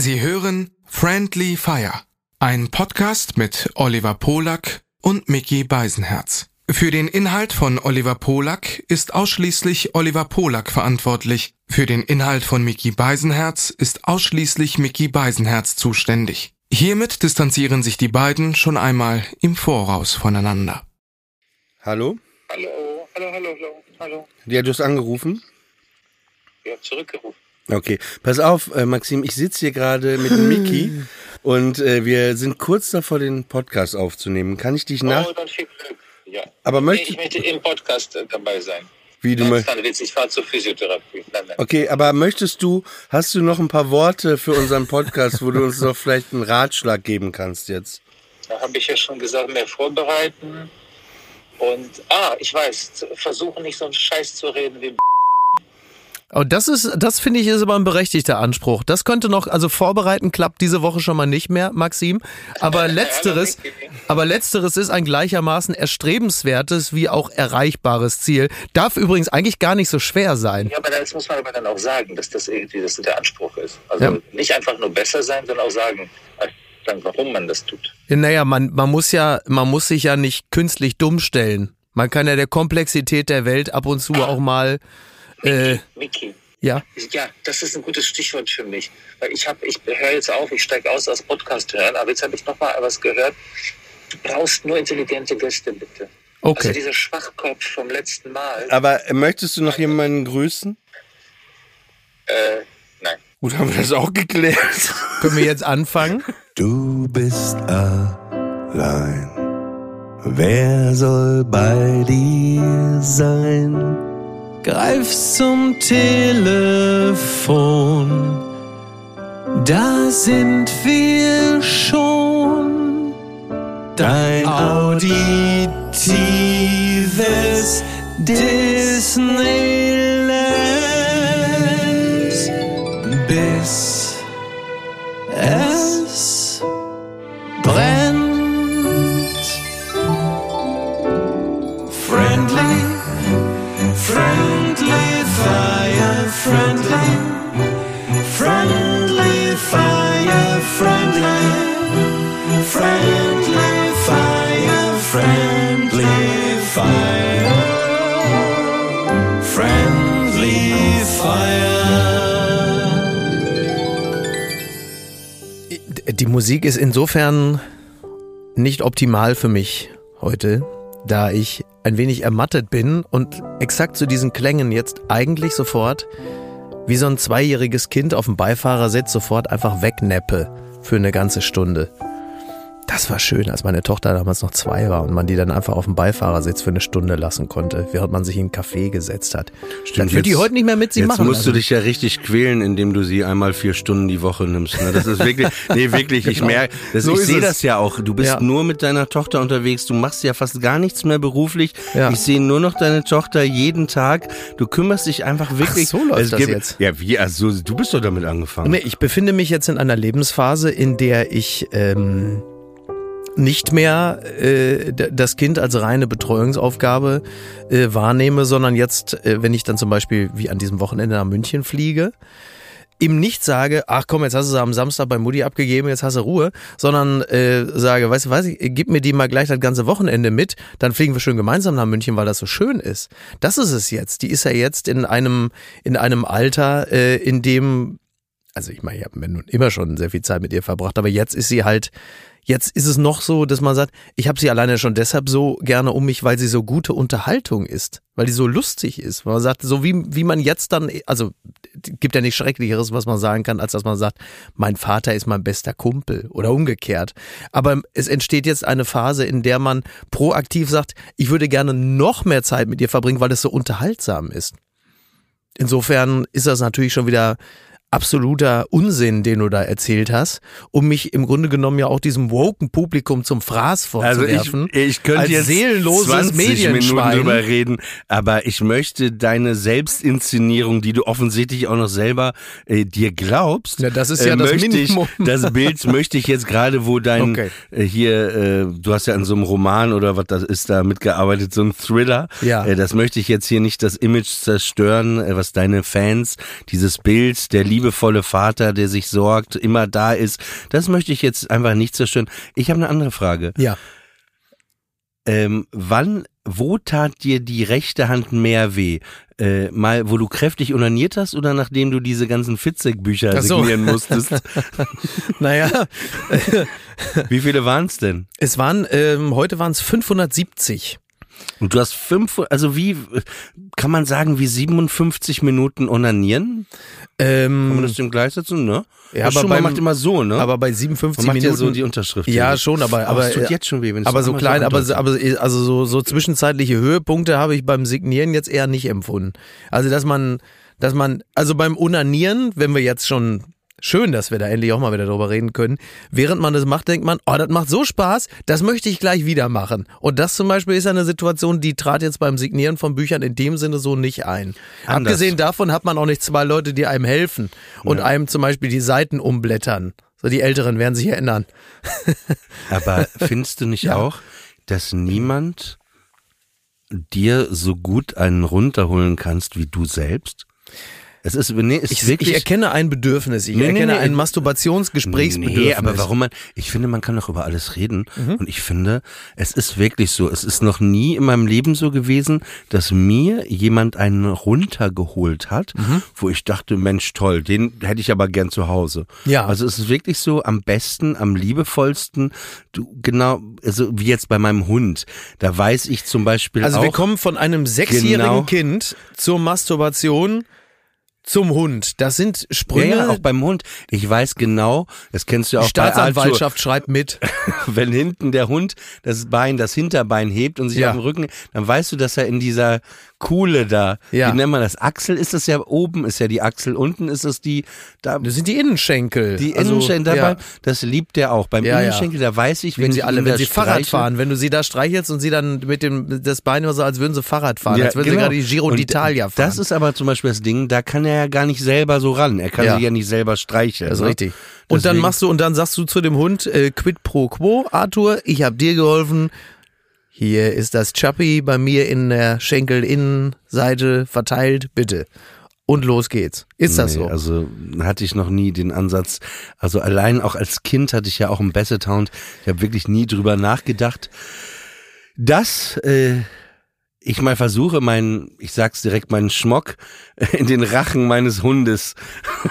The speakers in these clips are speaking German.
Sie hören Friendly Fire, ein Podcast mit Oliver Polak und Mickey Beisenherz. Für den Inhalt von Oliver Polak ist ausschließlich Oliver Polak verantwortlich. Für den Inhalt von Mickey Beisenherz ist ausschließlich Mickey Beisenherz zuständig. Hiermit distanzieren sich die beiden schon einmal im Voraus voneinander. Hallo? Hallo, hallo, hallo, hallo, hallo. Ja, du hast angerufen? Ja, zurückgerufen. Okay, pass auf, äh, Maxim, ich sitze hier gerade mit Miki und äh, wir sind kurz davor, den Podcast aufzunehmen. Kann ich dich nach... Oh, dann viel Glück. Ja. Aber möchte- ich möchte im Podcast äh, dabei sein. Wie du möchtest. ich fahre zur Physiotherapie. Nein, nein. Okay, aber möchtest du, hast du noch ein paar Worte für unseren Podcast, wo du uns noch vielleicht einen Ratschlag geben kannst jetzt? Da habe ich ja schon gesagt, mehr vorbereiten. Und, ah, ich weiß, versuchen nicht so einen Scheiß zu reden wie Oh, das ist, das finde ich ist aber ein berechtigter Anspruch. Das könnte noch, also vorbereiten klappt diese Woche schon mal nicht mehr, Maxim. Aber letzteres, aber letzteres ist ein gleichermaßen erstrebenswertes wie auch erreichbares Ziel. Darf übrigens eigentlich gar nicht so schwer sein. Ja, aber das muss man aber dann auch sagen, dass das irgendwie das der Anspruch ist. Also Ja. nicht einfach nur besser sein, sondern auch sagen, äh, dann, warum man das tut. Naja, man, man muss ja, man muss sich ja nicht künstlich dumm stellen. Man kann ja der Komplexität der Welt ab und zu auch mal, äh, Miki, ja. Ja, das ist ein gutes Stichwort für mich. Weil ich habe, ich höre jetzt auf, ich steige aus aus Podcast hören, aber jetzt habe ich noch mal was gehört. Du brauchst nur intelligente Gäste, bitte. Also Okay. dieser Schwachkopf vom letzten Mal. Aber möchtest du noch jemanden grüßen? Äh, nein. Gut, haben wir das auch geklärt. Können wir jetzt anfangen? Du bist allein. Wer soll bei dir sein? Greif zum Telefon. Da sind wir schon. Dein auditives Disneyland. Musik ist insofern nicht optimal für mich heute, da ich ein wenig ermattet bin und exakt zu diesen Klängen jetzt eigentlich sofort wie so ein zweijähriges Kind auf dem Beifahrersitz sofort einfach wegneppe für eine ganze Stunde. Das war schön, als meine Tochter damals noch zwei war und man die dann einfach auf dem Beifahrersitz für eine Stunde lassen konnte, während man sich in einen Café gesetzt hat. das wird die jetzt- heute nicht mehr mit sie Jetzt machen. musst du lassen. dich ja richtig quälen, indem du sie einmal vier Stunden die Woche nimmst. Ne? Das ist wirklich, nee, wirklich, ich merke, das, So ich sehe das ja auch. Du bist Ja. nur mit deiner Tochter unterwegs, du machst ja fast gar nichts mehr beruflich. Ja. Ich sehe nur noch deine Tochter jeden Tag. Du kümmerst dich einfach wirklich. so läuft es das gibt, jetzt. Ja, wie, also du bist doch damit angefangen. Nee, ich befinde mich jetzt in einer Lebensphase, in der ich ähm, nicht mehr äh, das Kind als reine Betreuungsaufgabe äh, wahrnehme, sondern jetzt, äh, wenn ich dann zum Beispiel wie an diesem Wochenende nach München fliege, ihm nicht sage, ach komm, jetzt hast du sie am Samstag bei Mutti abgegeben, jetzt hast du Ruhe, sondern äh, sage, weißt du was, gib mir die mal gleich das ganze Wochenende mit, dann fliegen wir schön gemeinsam nach München, weil das so schön ist. Das ist es jetzt. Die ist ja jetzt in einem, in einem Alter, äh, in dem also ich meine, ich habe nun immer schon sehr viel Zeit mit ihr verbracht, aber jetzt ist sie halt, jetzt ist es noch so, dass man sagt, ich habe sie alleine schon deshalb so gerne um mich, weil sie so gute Unterhaltung ist, weil die so lustig ist. Weil man sagt, so wie, wie man jetzt dann, also gibt ja nichts Schrecklicheres, was man sagen kann, als dass man sagt, mein Vater ist mein bester Kumpel oder umgekehrt. Aber es entsteht jetzt eine Phase, in der man proaktiv sagt, ich würde gerne noch mehr Zeit mit ihr verbringen, weil es so unterhaltsam ist. Insofern ist das natürlich schon wieder absoluter Unsinn, den du da erzählt hast, um mich im Grunde genommen ja auch diesem woken Publikum zum Fraß Also vorzuwerfen. ich, ich könnte als jetzt seelenloses 20 Minuten drüber reden, aber ich möchte deine Selbstinszenierung, die du offensichtlich auch noch selber äh, dir glaubst, Ja, das ist ja das möchte Minimum. Ich, das Bild möchte ich jetzt gerade, wo dein Okay. äh, hier, äh, du hast ja an so einem Roman oder was das ist da mitgearbeitet, so ein Thriller. Ja. Äh, das möchte ich jetzt hier nicht das Image zerstören, äh, was deine Fans, dieses Bild der liebevolle Vater, der sich sorgt, immer da ist. Das möchte ich jetzt einfach nicht zerstören. Ich habe eine andere Frage. Ja. Ähm, wann, wo tat dir die rechte Hand mehr weh? Äh, mal, wo du kräftig unaniert hast oder nachdem du diese ganzen Fitzek-Bücher so. signieren musstest? Naja, Wie viele waren es denn? es waren, ähm, heute waren es 570. Und du hast fünf, also wie, kann man sagen, wie 57 Minuten onanieren? Kann man Ähm, das dem gleichsetzen, ne? Ja, aber beim- macht immer so, ne? aber bei 57 man macht Minuten. ja so die Unterschrift. ja, schon, aber, aber, es tut jetzt schon weh, wenn aber so klein, aber, aber also so, so zwischenzeitliche Höhepunkte habe ich beim Signieren jetzt eher nicht empfunden. Also dass man, dass man, also beim Unanieren, wenn wir jetzt schon schön, dass wir da endlich auch mal wieder drüber reden können, während man das macht, denkt man, oh, das macht so Spaß, das möchte ich gleich wieder machen. Und das zum Beispiel ist eine Situation, die trat jetzt beim Signieren von Büchern in dem Sinne so nicht ein. Anders. Abgesehen davon hat man auch nicht zwei Leute, die einem helfen und einem zum Beispiel die Seiten umblättern. So die Älteren werden sich erinnern. Aber findest du nicht auch, dass niemand dir so gut einen runterholen kannst wie du selbst? Es ist, nee, es Ich, wirklich. ich erkenne ein Bedürfnis, ich Nee, erkenne nee. ein Masturbationsgesprächsbedürfnis. Nee, aber warum man, ich finde, man kann doch über alles reden. Und ich finde, es ist wirklich so, es ist noch nie in meinem Leben so gewesen, dass mir jemand einen runtergeholt hat, wo ich dachte, Mensch, toll, den hätte ich aber gern zu Hause. Ja. Also es ist wirklich so am besten, am liebevollsten, du, genau, also wie jetzt bei meinem Hund, da weiß ich zum Beispiel Also auch, wir kommen von einem sechsjährigen Genau. Kind zur Masturbation zum Hund. Das sind Sprünge. ja, auch beim Hund. Ich weiß genau, das kennst du ja die auch bei. Staatsanwaltschaft schreibt mit. wenn hinten der Hund das Bein, das Hinterbein hebt und sich Ja. auf den Rücken, dann weißt du, dass er in dieser Kuhle da, Ja. wie nennt man das? Achsel ist das ja, oben ist ja die Achsel, unten ist es die, da, Das sind die Innenschenkel. die Also, Innenschenkel ja. dabei, das liebt der auch. Beim Ja. Innenschenkel, da weiß ich, Wenn wenn sie alle, wenn sie Fahrrad fahren, wenn du sie da streichelst und sie dann mit dem das Bein immer so, als würden sie Fahrrad fahren, als würden genau. sie gerade die Giro d'Italia fahren. Das ist aber zum Beispiel das Ding, da kann er ja gar nicht selber so ran. Er kann Ja. sich ja nicht selber streicheln. Das ist ne? richtig. Und dann machst du und dann sagst du zu dem Hund äh, quid pro quo, Arthur, ich habe dir geholfen. Hier ist das Chappi bei mir in der Schenkelinnenseite verteilt, bitte. Und los geht's. Ist das Nee, so? Also hatte ich noch nie den Ansatz. Also allein auch als Kind hatte ich ja auch einen Basset Hound. Ich habe wirklich nie drüber nachgedacht, dass äh, ich mal versuche, meinen, ich sag's direkt, meinen Schmock in den Rachen meines Hundes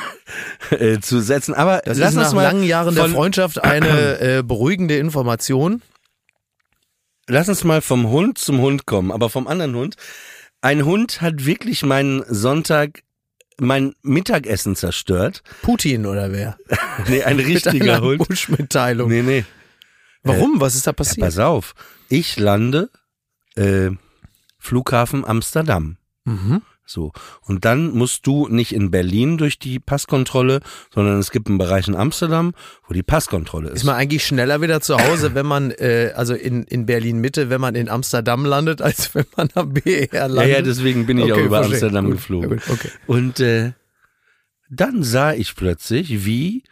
äh, zu setzen. Aber Das lass ist uns nach mal langen Jahren der Freundschaft eine äh, beruhigende Information. Lass uns mal vom Hund zum Hund kommen, aber vom anderen Hund. Ein Hund hat wirklich meinen Sonntag, mein Mittagessen zerstört. Putin oder wer? Nee, ein richtiger Hund. Bush-Mitteilung. Nee, nee. Warum? Was ist da Ja, passiert? pass auf. Ich lande äh, Flughafen Amsterdam. Mhm. So. Und dann musst du nicht in Berlin durch die Passkontrolle, sondern es gibt einen Bereich in Amsterdam, wo die Passkontrolle ist. Ist man eigentlich schneller wieder zu Hause, wenn man, äh, also in, in Berlin Mitte, wenn man in Amsterdam landet, als wenn man am BER ja, landet? ja, deswegen bin ich Okay, auch über verstehe. Amsterdam Gut, geflogen. ja gut, okay. Und äh, dann sah ich plötzlich, wie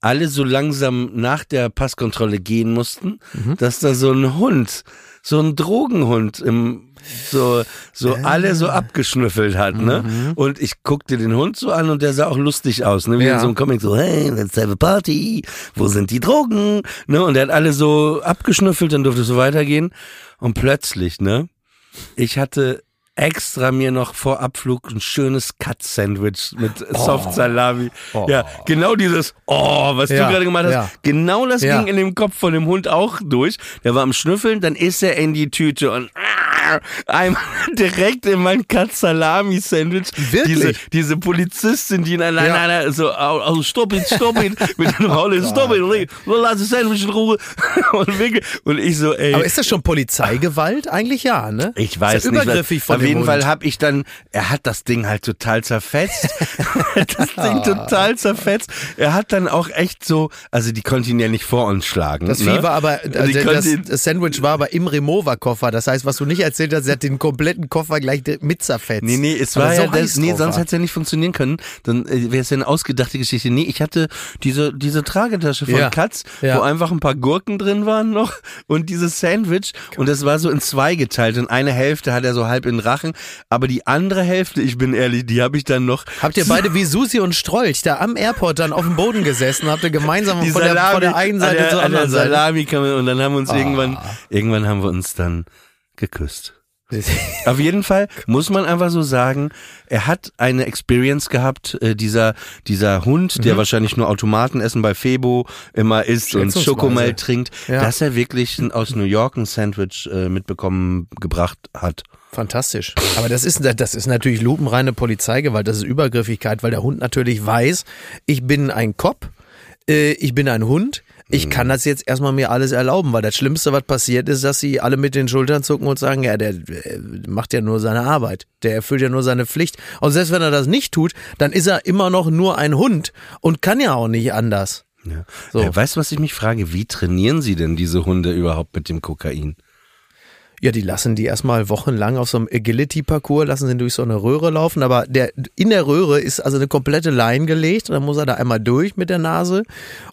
alle so langsam nach der Passkontrolle gehen mussten, Mhm. dass da so ein Hund, so ein Drogenhund im so so alle so abgeschnüffelt hat, ne? Mhm. Und ich guckte den Hund so an und der sah auch lustig aus, ne? Wie Ja. in so einem Comic so, hey, let's have a party. Wo sind die Drogen? Ne? Und der hat alle so abgeschnüffelt, dann durfte es so weitergehen und plötzlich, ne? Ich hatte extra mir noch vor Abflug ein schönes Cut-Sandwich mit Soft Salami. Ja, genau dieses, oh, was Ja, du gerade gemacht hast. ja. Genau das Ja. ging in dem Kopf von dem Hund auch durch. Der war am Schnüffeln, dann ist er in die Tüte und ah, einmal direkt in mein Cut-Salami-Sandwich. Wirklich? Diese, diese Polizistin, die in einer, Ja. einer so, also stopp it, stopp it, mit dem Haule, stopp it, lass das Sandwich in Ruhe. Und, wirklich, und ich so, ey. Aber ist das schon Polizeigewalt? Eigentlich ja, ne? Ich weiß ist ja nicht. übergriffig was- von jeden Hund. Fall habe ich dann, er hat das Ding halt total zerfetzt. das Ding total zerfetzt. Er hat dann auch echt so, also die konnten ihn ja nicht vor uns schlagen. Das ne? Vieh war aber, Die also das, das Sandwich war aber im Remover-Koffer. Das heißt, was du nicht erzählt hast, sie hat den kompletten Koffer gleich mit zerfetzt. Nee, nee, es war ja das, nee, sonst hätte es ja nicht funktionieren können. Dann äh, wäre es ja eine ausgedachte Geschichte. Nee, ich hatte diese, diese Tragetasche von Ja, Katz, ja. wo einfach ein paar Gurken drin waren noch und dieses Sandwich und das war so in zwei geteilt und eine Hälfte hat er so halb in den machen. Aber die andere Hälfte, ich bin ehrlich, die habe ich dann noch. Habt ihr beide wie Susi und Strolch da am Airport dann auf dem Boden gesessen? Habt ihr gemeinsam die von, der, von der einen Seite an der, zur an der anderen Seite? Salami kam, und dann haben wir uns Ah. irgendwann, irgendwann haben wir uns dann geküsst. Auf jeden Fall muss man einfach so sagen, er hat eine Experience gehabt, äh, dieser, dieser Hund, Mhm. der wahrscheinlich nur Automatenessen bei Febo immer isst und. Schokomel trinkt, Ja. dass er wirklich aus New York ein Sandwich äh, mitbekommen gebracht hat. Fantastisch. Aber das ist, das ist natürlich lupenreine Polizeigewalt, das ist Übergriffigkeit, weil der Hund natürlich weiß, ich bin ein Cop, äh, ich bin ein Hund, ich kann das jetzt erstmal mir alles erlauben, weil das Schlimmste, was passiert ist, dass sie alle mit den Schultern zucken und sagen, ja, der äh, macht ja nur seine Arbeit, der erfüllt ja nur seine Pflicht. Und selbst wenn er das nicht tut, dann ist er immer noch nur ein Hund und kann ja auch nicht anders. Ja. So. Äh, weißt du, was ich mich frage? Wie trainieren sie denn diese Hunde überhaupt mit dem Kokain? Ja, die lassen die erstmal wochenlang auf so einem Agility-Parcours, lassen sie durch so eine Röhre laufen, aber der, in der Röhre ist also eine komplette Line gelegt dann muss er da einmal durch mit der Nase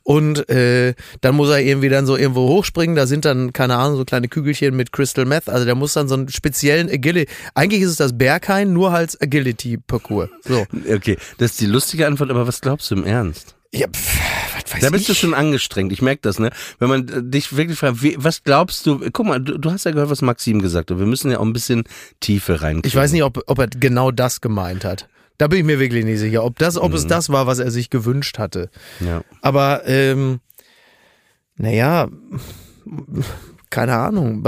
und äh, dann muss er irgendwie dann so irgendwo hochspringen, da sind dann, keine Ahnung, so kleine Kügelchen mit Crystal Meth, also der muss dann so einen speziellen Agility, eigentlich ist es das Berghain, nur als Agility-Parcours. So. Okay, das ist die lustige Antwort, aber was glaubst du im Ernst? Ja, pff, was weiß Da bist ich. du schon angestrengt, ich merke das, ne? Wenn man äh, dich wirklich fragt, wie, was glaubst du, guck mal, du, du hast ja gehört, was Maxim gesagt hat, wir müssen ja auch ein bisschen Tiefe rein. Ich weiß nicht, ob, ob er genau das gemeint hat. Da bin ich mir wirklich nicht sicher, ob das, ob es das war, was er sich gewünscht hatte. Ja. Aber ähm, naja, keine Ahnung,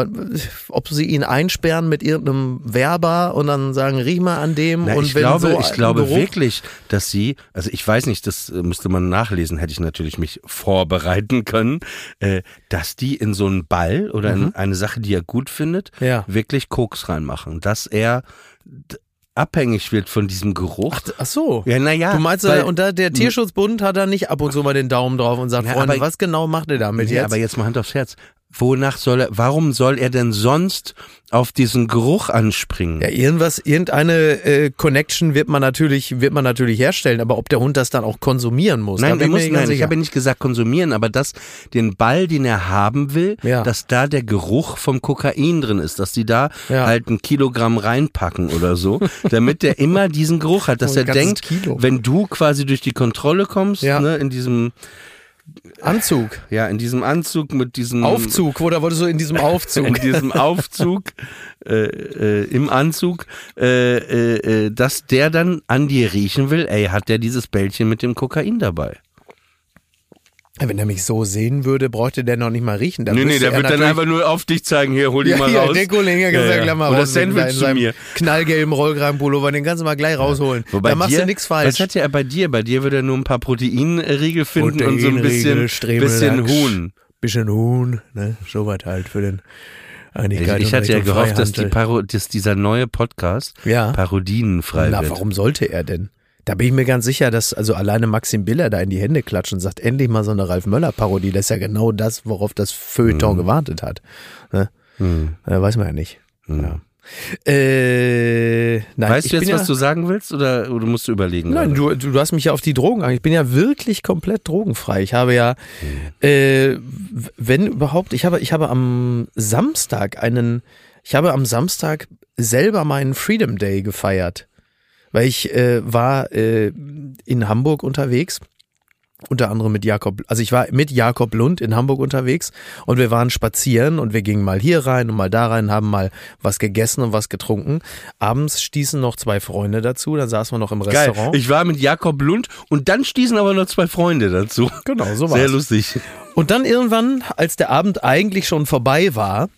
ob sie ihn einsperren mit irgendeinem Werber und dann sagen, riech mal an dem Na, und ich wenn glaube, so ich glaube Geruch, wirklich, dass sie, also ich weiß nicht, das äh, müsste man nachlesen, hätte ich natürlich mich vorbereiten können, äh, dass die in so einen Ball oder in eine Sache, die er gut findet, Mhm. Ja. wirklich Koks reinmachen, dass er abhängig wird von diesem Geruch. Ach so. ja, naja. Du meinst, weil- äh, und da der Tierschutzbund hat da nicht ab und zu mal den Daumen drauf und sagt, Ja, Freunde, aber- was genau macht ihr damit ja, jetzt? aber jetzt mal Hand aufs Herz. Wonach soll er, warum soll er denn sonst auf diesen Geruch anspringen? Ja, irgendwas, irgendeine äh, Connection wird man natürlich, wird man natürlich herstellen, aber ob der Hund das dann auch konsumieren muss, Nein, ich nicht ganz nein, ich sicher. habe ja nicht gesagt konsumieren, aber dass den Ball, den er haben will, Ja. dass da der Geruch vom Kokain drin ist, dass die da Ja. halt ein Kilogramm reinpacken oder so, damit der immer diesen Geruch hat, dass ein er denkt, Kilo. wenn du quasi durch die Kontrolle kommst, Ja. ne, in diesem, Anzug, ja, in diesem Anzug mit diesem Aufzug, oder wolltest du in diesem Aufzug? in diesem Aufzug, äh, äh, im Anzug, äh, äh, äh, dass der dann an dir riechen will, ey, hat der dieses Bällchen mit dem Kokain dabei? Wenn er mich so sehen würde, bräuchte der noch nicht mal riechen. Da Nee, nee, der er wird dann einfach nur auf dich zeigen, hier, hol die ja, mal ja, raus. der Kollege hat Ja, gesagt, ja. lass mal Oder raus mit Sandwich in zu mir. knallgelben Rollkragenpullover, den kannst du mal gleich rausholen. Wobei da machst dir, du nichts falsch. Was hat ja er bei dir? Bei dir würde er nur ein paar Proteinriegel finden und so ein bisschen, Stremel, bisschen Huhn. Bisschen Huhn, ne? So was halt für den Ich, Einigkeit ich und hatte ja gehofft, dass, die. Paro, dass dieser neue Podcast Ja. parodienfrei Na, wird. warum sollte er denn? Da bin ich mir ganz sicher, dass also alleine Maxim Biller da in die Hände klatscht und sagt, endlich mal so eine Ralf Möller-Parodie. Das ist ja genau das, worauf das Feuilleton gewartet hat. Ne? Hm. Äh, weiß man ja nicht. Ja. Äh, nein, Weißt du jetzt, bin was ja, du sagen willst oder, oder musst du überlegen? Nein, du, du hast mich ja auf die Drogen ange- Ich bin ja wirklich komplett drogenfrei. Ich habe ja, äh, w- wenn überhaupt, ich habe, ich habe am Samstag einen, ich habe am Samstag selber meinen Freedom Day gefeiert. Weil ich äh, war äh, in Hamburg unterwegs unter anderem mit Jakob, also ich war mit Jakob Lund in Hamburg unterwegs und wir waren spazieren und wir gingen mal hier rein und mal da rein, haben mal was gegessen und was getrunken. Abends stießen noch zwei Freunde dazu, dann saßen wir noch im Geil. Restaurant. Ich war mit Jakob Lund und dann stießen aber noch zwei Freunde dazu. genau, so Sehr war's. lustig. Und dann irgendwann, als der Abend eigentlich schon vorbei war,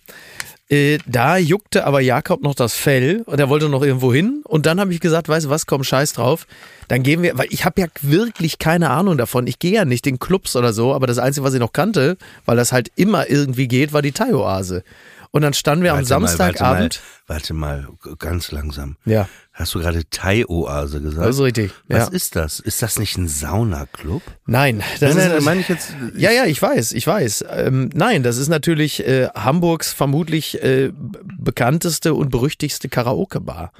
äh, da juckte aber Jakob noch das Fell und er wollte noch irgendwo hin. Und dann habe ich gesagt, weißt du was, komm, scheiß drauf. Dann gehen wir, weil ich habe ja wirklich keine Ahnung davon. Ich gehe ja nicht in Clubs oder so, aber das Einzige, was ich noch kannte, weil das halt immer irgendwie geht, war die Thai-Oase. Und dann standen wir am Warte mal, Samstagabend. Warte mal, warte mal, ganz langsam. Ja, Hast du gerade Thai-Oase gesagt? das ist richtig. Was ja. ist das? Ist das nicht ein Saunaclub? Nein, das Nein, nein, ist, meine ich jetzt. Ja, ja, ich weiß, ich weiß. Ähm, nein, das ist natürlich äh, Hamburgs vermutlich äh, bekannteste und berüchtigste Karaoke-Bar.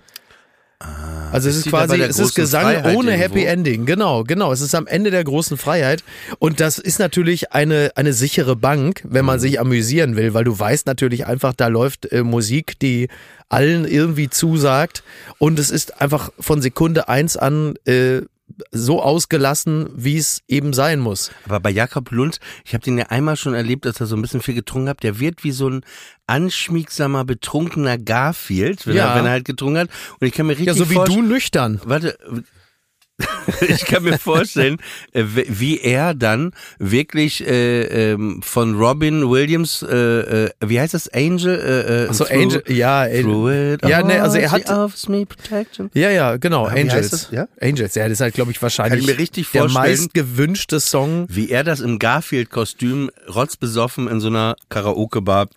Also es ist quasi, es ist Gesang Freiheit ohne irgendwo? Happy Ending. Genau, genau. Es ist am Ende der großen Freiheit. Und das ist natürlich eine, eine sichere Bank, wenn Mhm. man sich amüsieren will, weil du weißt natürlich einfach, da läuft äh, Musik, die allen irgendwie zusagt. Und es ist einfach von Sekunde eins an äh, so ausgelassen, wie es eben sein muss. Aber bei Jakob Lund, ich habe den ja einmal schon erlebt, dass er so ein bisschen viel getrunken hat. Der wird wie so ein anschmiegsamer, betrunkener Garfield, wenn, Ja. er, wenn er halt getrunken hat. Und ich kann mir richtig Ja, so wie vorstellen- du nüchtern. Warte. ich kann mir vorstellen, äh, wie er dann wirklich äh, ähm, von Robin Williams, äh, äh, wie heißt das, Angel? Äh, äh, so, through- Angel, ja, Angel. Ja, nee, also er hat-. Ja, ja, genau, Ah, wie heißt Angels. Ja? Angels, ja, das ist halt, glaube ich, wahrscheinlich Kann ich mir richtig der vorstellen. meist gewünschte Song. Wie er das im Garfield-Kostüm rotzbesoffen in so einer Karaoke-Bar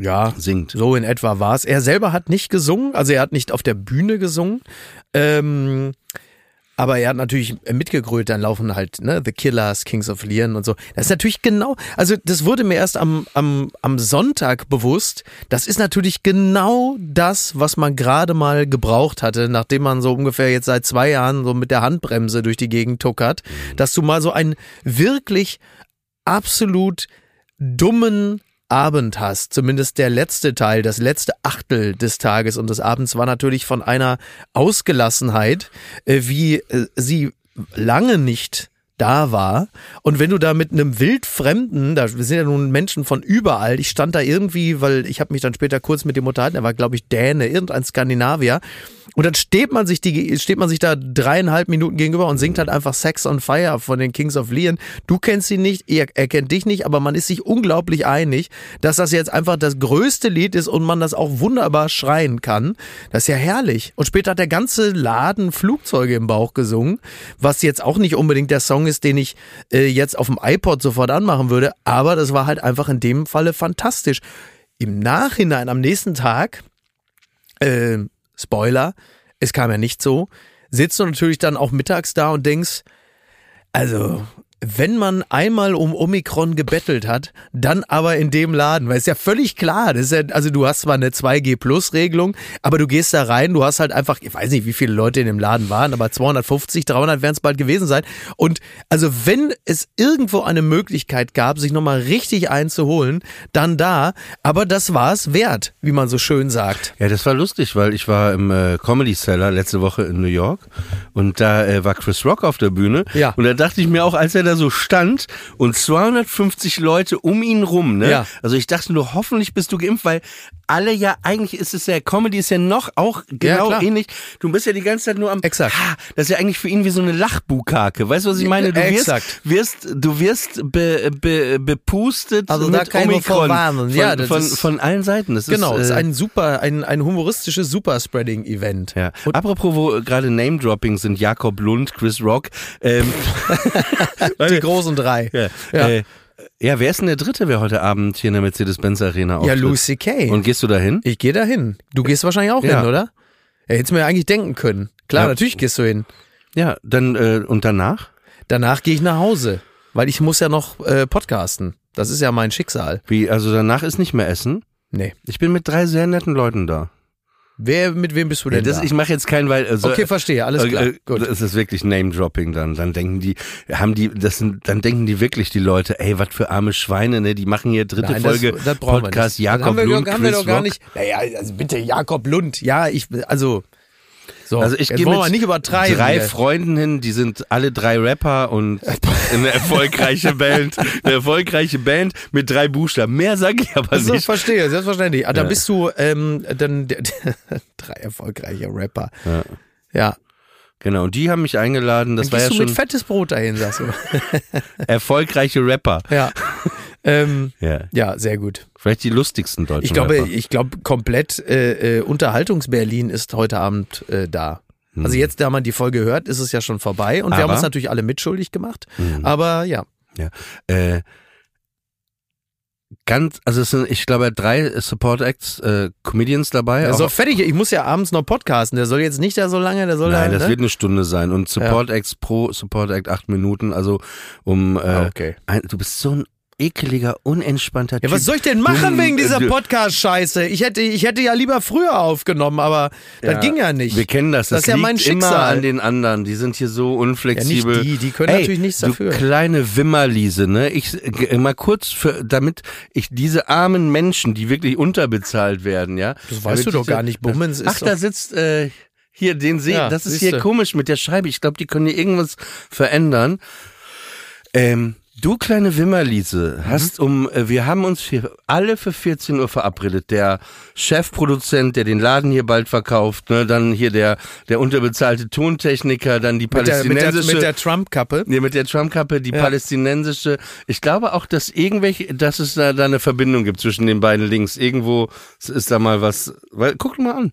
Ja, singt. So in etwa war es. Er selber hat nicht gesungen, also er hat nicht auf der Bühne gesungen. Ähm, aber er hat natürlich mitgegrölt, dann laufen halt ne, The Killers, Kings of Leon und so. Das ist natürlich genau, also das wurde mir erst am, am, am Sonntag bewusst. Das ist natürlich genau das, was man gerade mal gebraucht hatte, nachdem man so ungefähr jetzt seit zwei Jahren so mit der Handbremse durch die Gegend tuckert, dass du mal so einen wirklich absolut dummen Abend hast, zumindest der letzte Teil, das letzte Achtel des Tages und des Abends war natürlich von einer Ausgelassenheit, äh, wie äh, sie lange nicht da war. Und wenn du da mit einem Wildfremden, da sind ja nun Menschen von überall, ich stand da irgendwie, weil ich habe mich dann später kurz mit dem unterhalten, er war glaube ich Däne, irgendein Skandinavier. Und dann steht man sich die, steht man sich da dreieinhalb Minuten gegenüber und singt halt einfach Sex on Fire von den Kings of Leon. Du kennst ihn nicht, er, er kennt dich nicht, aber man ist sich unglaublich einig, dass das jetzt einfach das größte Lied ist und man das auch wunderbar schreien kann. Das ist ja herrlich. Und später hat der ganze Laden Flugzeuge im Bauch gesungen, was jetzt auch nicht unbedingt der Song ist, den ich äh, jetzt auf dem iPod sofort anmachen würde, aber das war halt einfach in dem Falle fantastisch. Im Nachhinein, am nächsten Tag, äh, Spoiler, es kam ja nicht so, sitzt du natürlich dann auch mittags da und denkst, also, wenn man einmal um Omikron gebettelt hat, dann aber in dem Laden, weil es ist ja völlig klar, das ist ja, also du hast zwar eine 2G-Plus-Regelung, aber du gehst da rein, du hast halt einfach, ich weiß nicht, wie viele Leute in dem Laden waren, aber 250, 300 werden es bald gewesen sein. Und also wenn es irgendwo eine Möglichkeit gab, sich nochmal richtig einzuholen, dann da, aber das war es wert, wie man so schön sagt. Ja, das war lustig, weil ich war im äh, Comedy Cellar letzte Woche in New York und da äh, war Chris Rock auf der Bühne. Ja. Und da dachte ich mir auch, als er da so stand und 250 Leute um ihn rum, ne? Ja. Also ich dachte nur, hoffentlich bist du geimpft, weil alle ja, eigentlich ist es ja, Comedy ist ja noch auch genau klar. ähnlich. Du bist ja die ganze Zeit nur am, Exakt. Ha, das ist ja eigentlich für ihn wie so eine Lachbukake. Weißt du, was ich meine? Du wirst, Exakt. wirst, du wirst be, be, bepustet Also da mit kann nur Omikron von, Ja, von, ist- von allen Seiten. Das Genau, es ist, ist äh, ein super, ein, ein humoristisches Superspreading-Event. Ja. Apropos, wo gerade Name-Dropping sind, Jakob Lund, Chris Rock. Ähm, Die großen drei. ja, Ja. Äh, ja, wer ist denn der Dritte, wer heute Abend hier in der Mercedes-Benz Arena Ja, auftritt? Lucy Kay. Und gehst du dahin? ich gehe da hin. Du gehst wahrscheinlich auch Ja. hin, oder? Ja, hättest mir ja eigentlich denken können. Klar, Ja. natürlich gehst du hin. Ja, dann äh, und danach? Danach gehe ich nach Hause, weil ich muss ja noch äh, podcasten. Das ist ja mein Schicksal. Wie? Also danach ist nicht mehr Essen. Nee. Ich bin mit drei sehr netten Leuten da. Wer, mit wem bist du denn das, da? Ich mache jetzt keinen, weil also, okay, verstehe, alles klar. Äh, äh, Gut. Das ist wirklich Name-Dropping dann. Dann denken die, haben die, das sind, dann denken die wirklich die Leute, ey, was für arme Schweine, ne? Die machen hier dritte Nein, Folge das, Podcast. Jakob das haben wir, Lund, haben wir doch gar nicht. Naja, also bitte Jakob Lund. Ja, ich, also, so. Also ich gehe mit nicht übertreiben. drei. Freunden hin, die sind alle drei Rapper und eine erfolgreiche Band, eine erfolgreiche Band mit drei Buchstaben. Mehr sage ich aber Also, nicht. verstehe, selbstverständlich. Ah, da Ja. bist du ähm, dann drei erfolgreiche Rapper. Ja. Ja. Genau, und die haben mich eingeladen. Das Dann war ja du schon mit fettes Brot dahin, sagst du. erfolgreiche Rapper. ja. Ähm, Ja. ja, sehr gut. Vielleicht die lustigsten deutschen Ich glaube, Rapper. ich glaube, komplett äh, äh, Unterhaltungs-Berlin ist heute Abend äh, da. Also jetzt, da man die Folge hört, ist es ja schon vorbei und wir haben Aber- uns natürlich alle mitschuldig gemacht. Aber ja, Ja. Äh, ganz, also es sind, ich glaube, drei Support Acts, äh, Comedians dabei. der soll fertig. Ich muss ja abends noch podcasten. Der soll jetzt nicht da so lange, der soll Nein, da, das ne? wird eine Stunde sein. Und Support Acts pro Support Act acht Minuten, also um äh, Ah, okay. ein, du bist so ein ekeliger, unentspannter Ja, Typ. was soll ich denn machen wegen dieser Podcast-Scheiße? Ich hätte, ich hätte ja lieber früher aufgenommen, aber das ging ja nicht. Wir kennen das. Das Das, ist ja liegt mein immer Schicksal. an den anderen. Die sind hier so unflexibel. Ja, nicht die, die können Ey, natürlich nichts dafür. Du kleine Wimmerliese, ne? Ich äh, mal kurz für, damit ich diese armen Menschen, die wirklich unterbezahlt werden, ja. Das weißt du doch gar nicht, Bummens ist Ach, da sitzt äh, hier den See. Ja, das ist siehste. hier komisch mit der Scheibe. Ich glaube, die können hier irgendwas verändern. Ähm, du kleine Wimmerliese, Mhm. hast um, äh, wir haben uns hier alle für 14 Uhr verabredet. Der Chefproduzent, der den Laden hier bald verkauft, ne, dann hier der, der unterbezahlte Tontechniker, dann die mit der, mit der, palästinensische. mit der Trump-Kappe. Nee, mit der Trump-Kappe, die Ja. palästinensische. Ich glaube auch, dass irgendwelche, dass es da, da eine Verbindung gibt zwischen den beiden Links. Irgendwo ist da mal was. Weil, guck mal an.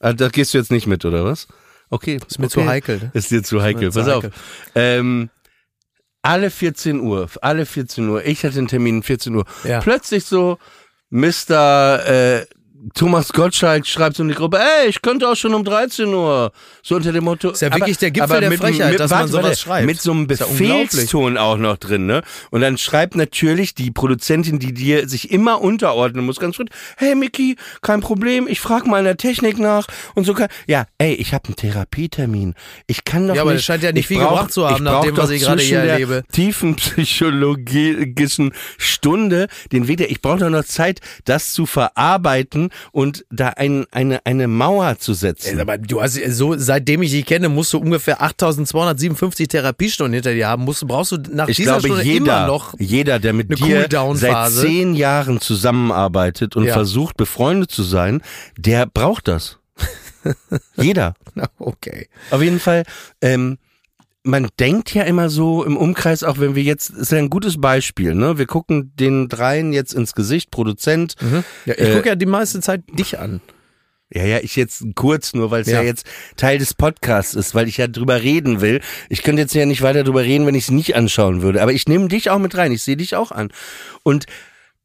Ah, da gehst du jetzt nicht mit, oder was? Okay. Ist mir zu heikel. ne? Ist dir zu heikel. mir zu Pass heikel. auf. Ähm, alle 14 Uhr, alle 14 Uhr. Ich hatte einen Termin 14 Uhr. Ja. Plötzlich so, Mr. Äh, Thomas Gottschalk schreibt so in die Gruppe, ey, ich könnte auch schon um 13 Uhr. So unter dem Motto. Ist ja wirklich der Gipfel der mit, Frechheit, mit, dass man warte, sowas warte, schreibt. Mit so einem Ist ja. Befehlston auch noch drin, ne? Und dann schreibt natürlich die Produzentin, die dir sich immer unterordnen muss, ganz schön, hey Mickey, kein Problem, ich frag mal in der Technik nach und so. kann- Ja, ey, ich habe einen Therapietermin. Ich kann doch Ja, aber nicht. das scheint ja nicht ich viel brauch- gebracht zu haben, nach dem, was ich gerade hier erlebe. Tiefen psychologischen Stunde den Weg, der- ich brauche doch noch Zeit, das zu verarbeiten und da ein, eine, eine Mauer zu setzen. Aber du hast so, seitdem ich dich kenne, musst du ungefähr 8257 Therapiestunden hinter dir haben. Musst, brauchst du nach Ich dieser glaube, Stunde jeder, immer noch. jeder, der mit dir seit zehn Jahren zusammenarbeitet und Ja. versucht, befreundet zu sein, der braucht das. jeder. Okay. Auf jeden Fall, ähm, man denkt ja immer so im Umkreis, auch wenn wir jetzt, ist ja ein gutes Beispiel, ne? Wir gucken den dreien jetzt ins Gesicht, Produzent. Ja, ich Äh, gucke ja die meiste Zeit dich an. Ja, ja, ich jetzt kurz nur, weil es ja. Ja. jetzt Teil des Podcasts ist, weil ich ja drüber reden will. Ich könnte jetzt ja nicht weiter drüber reden, wenn ich es nicht anschauen würde. Aber ich nehme dich auch mit rein, ich sehe dich auch an. Und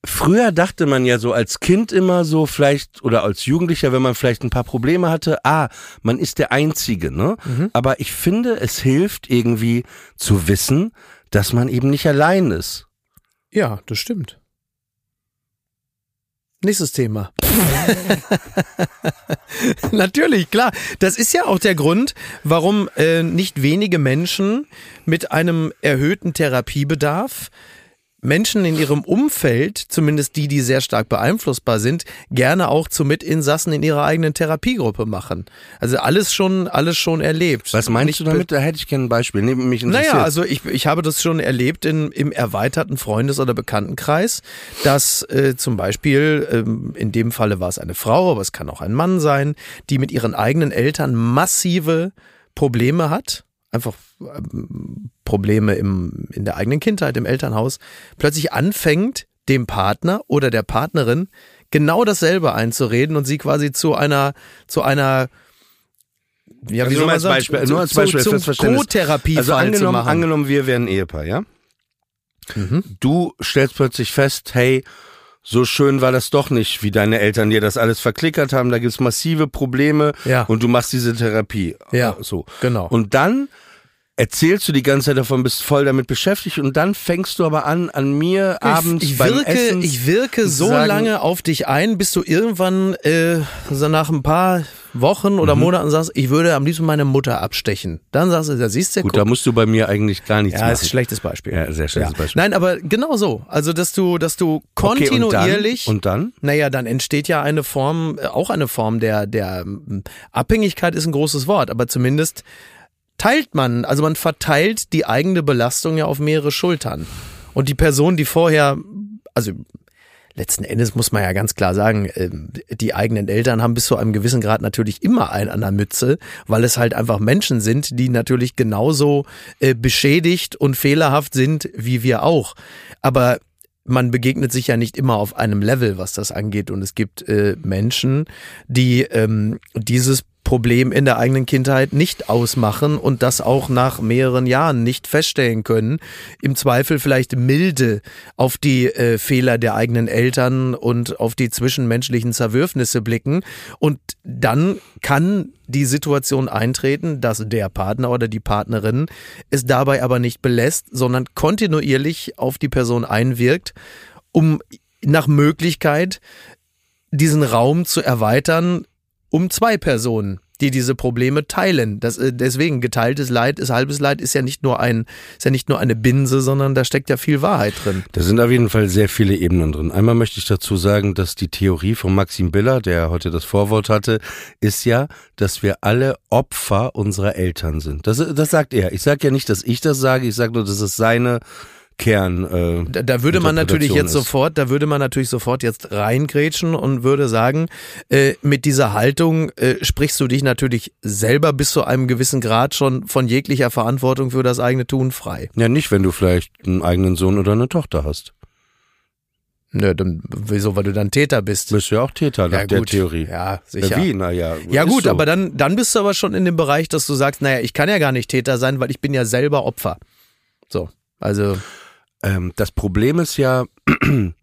früher dachte man ja so als Kind immer so vielleicht oder als Jugendlicher, wenn man vielleicht ein paar Probleme hatte, ah, man ist der Einzige, ne? Aber ich finde, es hilft irgendwie zu wissen, dass man eben nicht allein ist. Ja, das stimmt. Nächstes Thema. Natürlich, klar. Das ist ja auch der Grund, warum äh, nicht wenige Menschen mit einem erhöhten Therapiebedarf Menschen in ihrem Umfeld, zumindest die, die sehr stark beeinflussbar sind, gerne auch zu Mitinsassen in ihrer eigenen Therapiegruppe machen. Also alles schon, alles schon erlebt. Was meinst Nicht du damit? Da hätte ich gerne ein Beispiel. Neben mich interessiert. naja, also ich, ich habe das schon erlebt in, im erweiterten Freundes- oder Bekanntenkreis, dass äh, zum Beispiel, ähm, in dem Falle war es eine Frau, aber es kann auch ein Mann sein, die mit ihren eigenen Eltern massive Probleme hat, einfach Probleme im, in der eigenen Kindheit, im Elternhaus, plötzlich anfängt, dem Partner oder der Partnerin genau dasselbe einzureden und sie quasi zu einer, zu einer ja, Also nur soll man als sagen, Beispiel, zu- nur als Beispiel zum fürs Verständnis. Co-Therapiefall Also zu angenommen, angenommen, wir wären Ehepaar, ja? Mhm. Du stellst plötzlich fest, hey, so schön war das doch nicht, wie deine Eltern dir das alles verklickert haben. Da gibt's massive Probleme Ja. und du machst diese Therapie. Ja, so. genau. Und dann erzählst du die ganze Zeit davon, bist voll damit beschäftigt und dann fängst du aber an, an mir abends ich, ich beim wirke, Essen ich wirke so sagen, lange auf dich ein, bis du irgendwann äh, so nach ein paar Wochen Mhm. oder Monaten sagst, ich würde am liebsten meine Mutter abstechen. Dann sagst du, da siehst du, Gut, guck, da musst du bei mir eigentlich gar nichts ja, machen. ist ein schlechtes Beispiel. Ja, sehr schlechtes Beispiel. Nein, aber genau so. Also, dass du, dass du Okay, kontinuierlich Und dann? Und dann? Naja, dann entsteht ja eine Form, äh, auch eine Form der, der ähm, Abhängigkeit ist ein großes Wort, aber zumindest teilt man, also man verteilt die eigene Belastung ja auf mehrere Schultern. Und die Person, die vorher, also letzten Endes muss man ja ganz klar sagen, ähm, die eigenen Eltern haben bis zu einem gewissen Grad natürlich immer einen an der Mütze, weil es halt einfach Menschen sind, die natürlich genauso äh, beschädigt und fehlerhaft sind wie wir auch. Aber man begegnet sich ja nicht immer auf einem Level, was das angeht. Und es gibt äh, Menschen, die ähm, dieses Problem in der eigenen Kindheit nicht ausmachen und das auch nach mehreren Jahren nicht feststellen können. Im Zweifel vielleicht milde auf die äh, Fehler der eigenen Eltern und auf die zwischenmenschlichen Zerwürfnisse blicken. Und dann kann die Situation eintreten, dass der Partner oder die Partnerin es dabei aber nicht belässt, sondern kontinuierlich auf die Person einwirkt, um nach Möglichkeit diesen Raum zu erweitern um zwei Personen, die diese Probleme teilen. Das, äh, deswegen geteiltes Leid ist halbes Leid ist ja nicht nur ein ist ja nicht nur eine Binse, sondern da steckt ja viel Wahrheit drin. Da sind auf jeden Fall sehr viele Ebenen drin. Einmal möchte ich dazu sagen, dass die Theorie von Maxim Biller, der heute das Vorwort hatte, ist ja, dass wir alle Opfer unserer Eltern sind. Das, das sagt er. Ich sage ja nicht, dass ich das sage, ich sage nur, das ist seine Kern. Äh, Da, da würde man natürlich jetzt ist. sofort, da würde man natürlich sofort jetzt reingrätschen und würde sagen, äh, mit dieser Haltung äh, sprichst du dich natürlich selber bis zu einem gewissen Grad schon von jeglicher Verantwortung für das eigene Tun frei. Ja, nicht, wenn du vielleicht einen eigenen Sohn oder eine Tochter hast. Nö, dann wieso, weil du dann Täter bist. Bist du ja auch Täter nach ja, der. Theorie. Ja, sicher. Ja, wie? Naja. Ja gut, so. aber dann, dann bist du aber schon in dem Bereich, dass du sagst, naja, ich kann ja gar nicht Täter sein, weil ich bin ja selber Opfer. So, also Ähm, das Problem ist ja,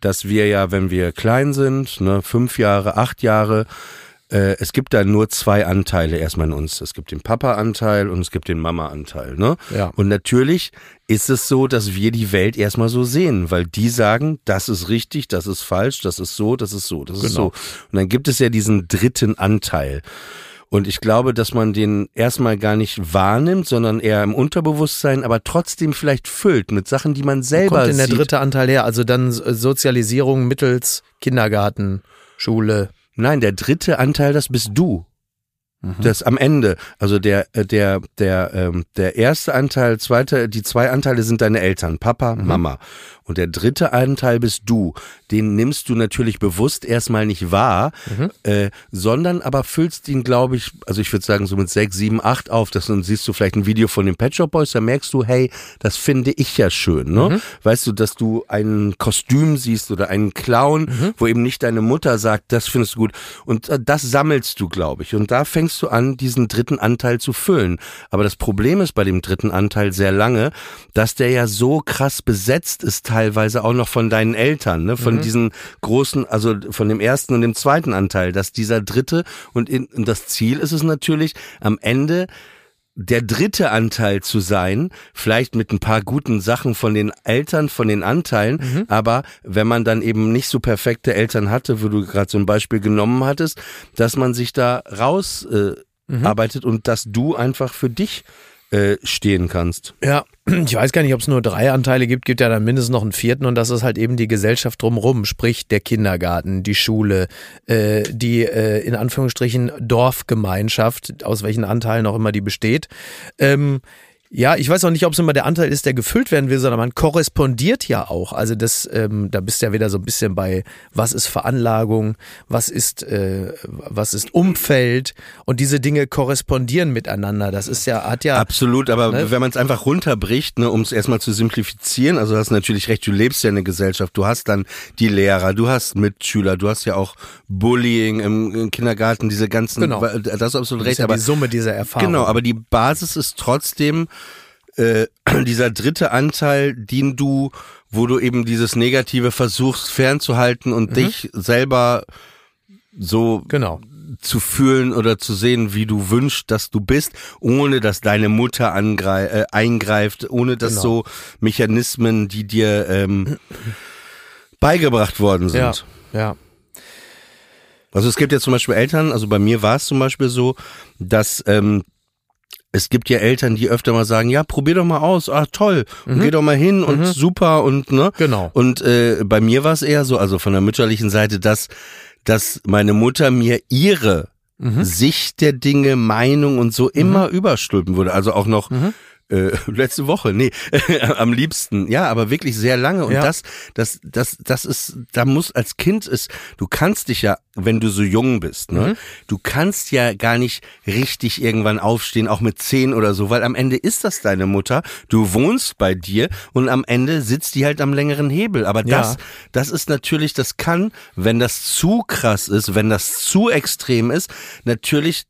dass wir ja, wenn wir klein sind, ne, fünf Jahre, acht Jahre, äh, es gibt da nur zwei Anteile erstmal in uns. Es gibt den Papa-Anteil und es gibt den Mama-Anteil. Ne? Ja. Und natürlich ist es so, dass wir die Welt erstmal so sehen, weil die sagen, das ist richtig, das ist falsch, das ist so, das ist so, das ist Genau. so. Und dann gibt es ja diesen dritten Anteil. Und ich glaube, dass man den erstmal gar nicht wahrnimmt, sondern eher im Unterbewusstsein, aber trotzdem vielleicht füllt mit Sachen, die man selber kommt denn der sieht. dritte Anteil her? Also dann Sozialisierung mittels Kindergarten, Schule. Nein, der dritte Anteil, das bist du. Das am Ende, also der äh, der der ähm, der erste Anteil, zweite, die zwei Anteile sind deine Eltern, Papa, Mama. Und der dritte Anteil bist du. Den nimmst du natürlich bewusst erstmal nicht wahr, äh, sondern aber füllst ihn, glaube ich, also ich würde sagen so mit sechs, sieben, acht auf. Das dann siehst du vielleicht ein Video von den Pet Shop Boys, da merkst du, hey, das finde ich ja schön, ne? Weißt du, dass du ein Kostüm siehst oder einen Clown, wo eben nicht deine Mutter sagt, das findest du gut. Und äh, das sammelst du, glaube ich. Und da fängst du an, diesen dritten Anteil zu füllen. Aber das Problem ist bei dem dritten Anteil sehr lange, dass der ja so krass besetzt ist, teilweise auch noch von deinen Eltern, ne? von diesen großen, also von dem ersten und dem zweiten Anteil, dass dieser dritte und, in, und das Ziel ist es natürlich, am Ende der dritte Anteil zu sein, vielleicht mit ein paar guten Sachen von den Eltern, von den Anteilen, aber wenn man dann eben nicht so perfekte Eltern hatte, wo du gerade so ein Beispiel genommen hattest, dass man sich da raus äh, arbeitet und dass du einfach für dich äh, stehen kannst. Ja, ich weiß gar nicht, ob es nur drei Anteile gibt, gibt ja dann mindestens noch einen vierten und das ist halt eben die Gesellschaft drumherum, sprich der Kindergarten, die Schule, äh, die äh, in Anführungsstrichen Dorfgemeinschaft, aus welchen Anteilen auch immer die besteht. Ähm, ja, ich weiß auch nicht, ob es immer der Anteil ist, der gefüllt werden will, sondern man korrespondiert ja auch. Also das, ähm, da bist du ja wieder so ein bisschen bei, was ist Veranlagung, was ist, äh, was ist Umfeld und diese Dinge korrespondieren miteinander. Das ist ja, hat ja Absolut, aber Ne? wenn man es einfach runterbricht, ne, um es erstmal zu simplifizieren, also du hast natürlich recht, du lebst ja in der Gesellschaft, du hast dann die Lehrer, du hast Mitschüler, du hast ja auch Bullying im, im Kindergarten, diese ganzen, Genau. das ist absolut Das ist recht, ja aber die Summe dieser Erfahrung. Genau, aber die Basis ist trotzdem äh, dieser dritte Anteil, den du, wo du eben dieses Negative versuchst fernzuhalten und dich selber so Genau. zu fühlen oder zu sehen, wie du wünschst, dass du bist, ohne dass deine Mutter angrei äh, eingreift, ohne dass Genau. so Mechanismen, die dir ähm, beigebracht worden sind. Ja, ja. Also es gibt ja zum Beispiel Eltern, also bei mir war es zum Beispiel so, dass ähm, es gibt ja Eltern, die öfter mal sagen, ja, probier doch mal aus, ah toll, und geh doch mal hin und super und ne. Genau. Und äh, bei mir war es eher so, also von der mütterlichen Seite, dass, dass meine Mutter mir ihre Sicht der Dinge, Meinung und so immer überstülpen würde. Also auch noch äh, letzte Woche, nee, am liebsten, ja, aber wirklich sehr lange. Und Ja. das, das, das, das ist, da muss als Kind ist, du kannst dich ja, wenn du so jung bist, ne, du kannst ja gar nicht richtig irgendwann aufstehen, auch mit zehn oder so, weil am Ende ist das deine Mutter, du wohnst bei dir und am Ende sitzt die halt am längeren Hebel. Aber Ja. das, das ist natürlich, das kann, wenn das zu krass ist, wenn das zu extrem ist, natürlich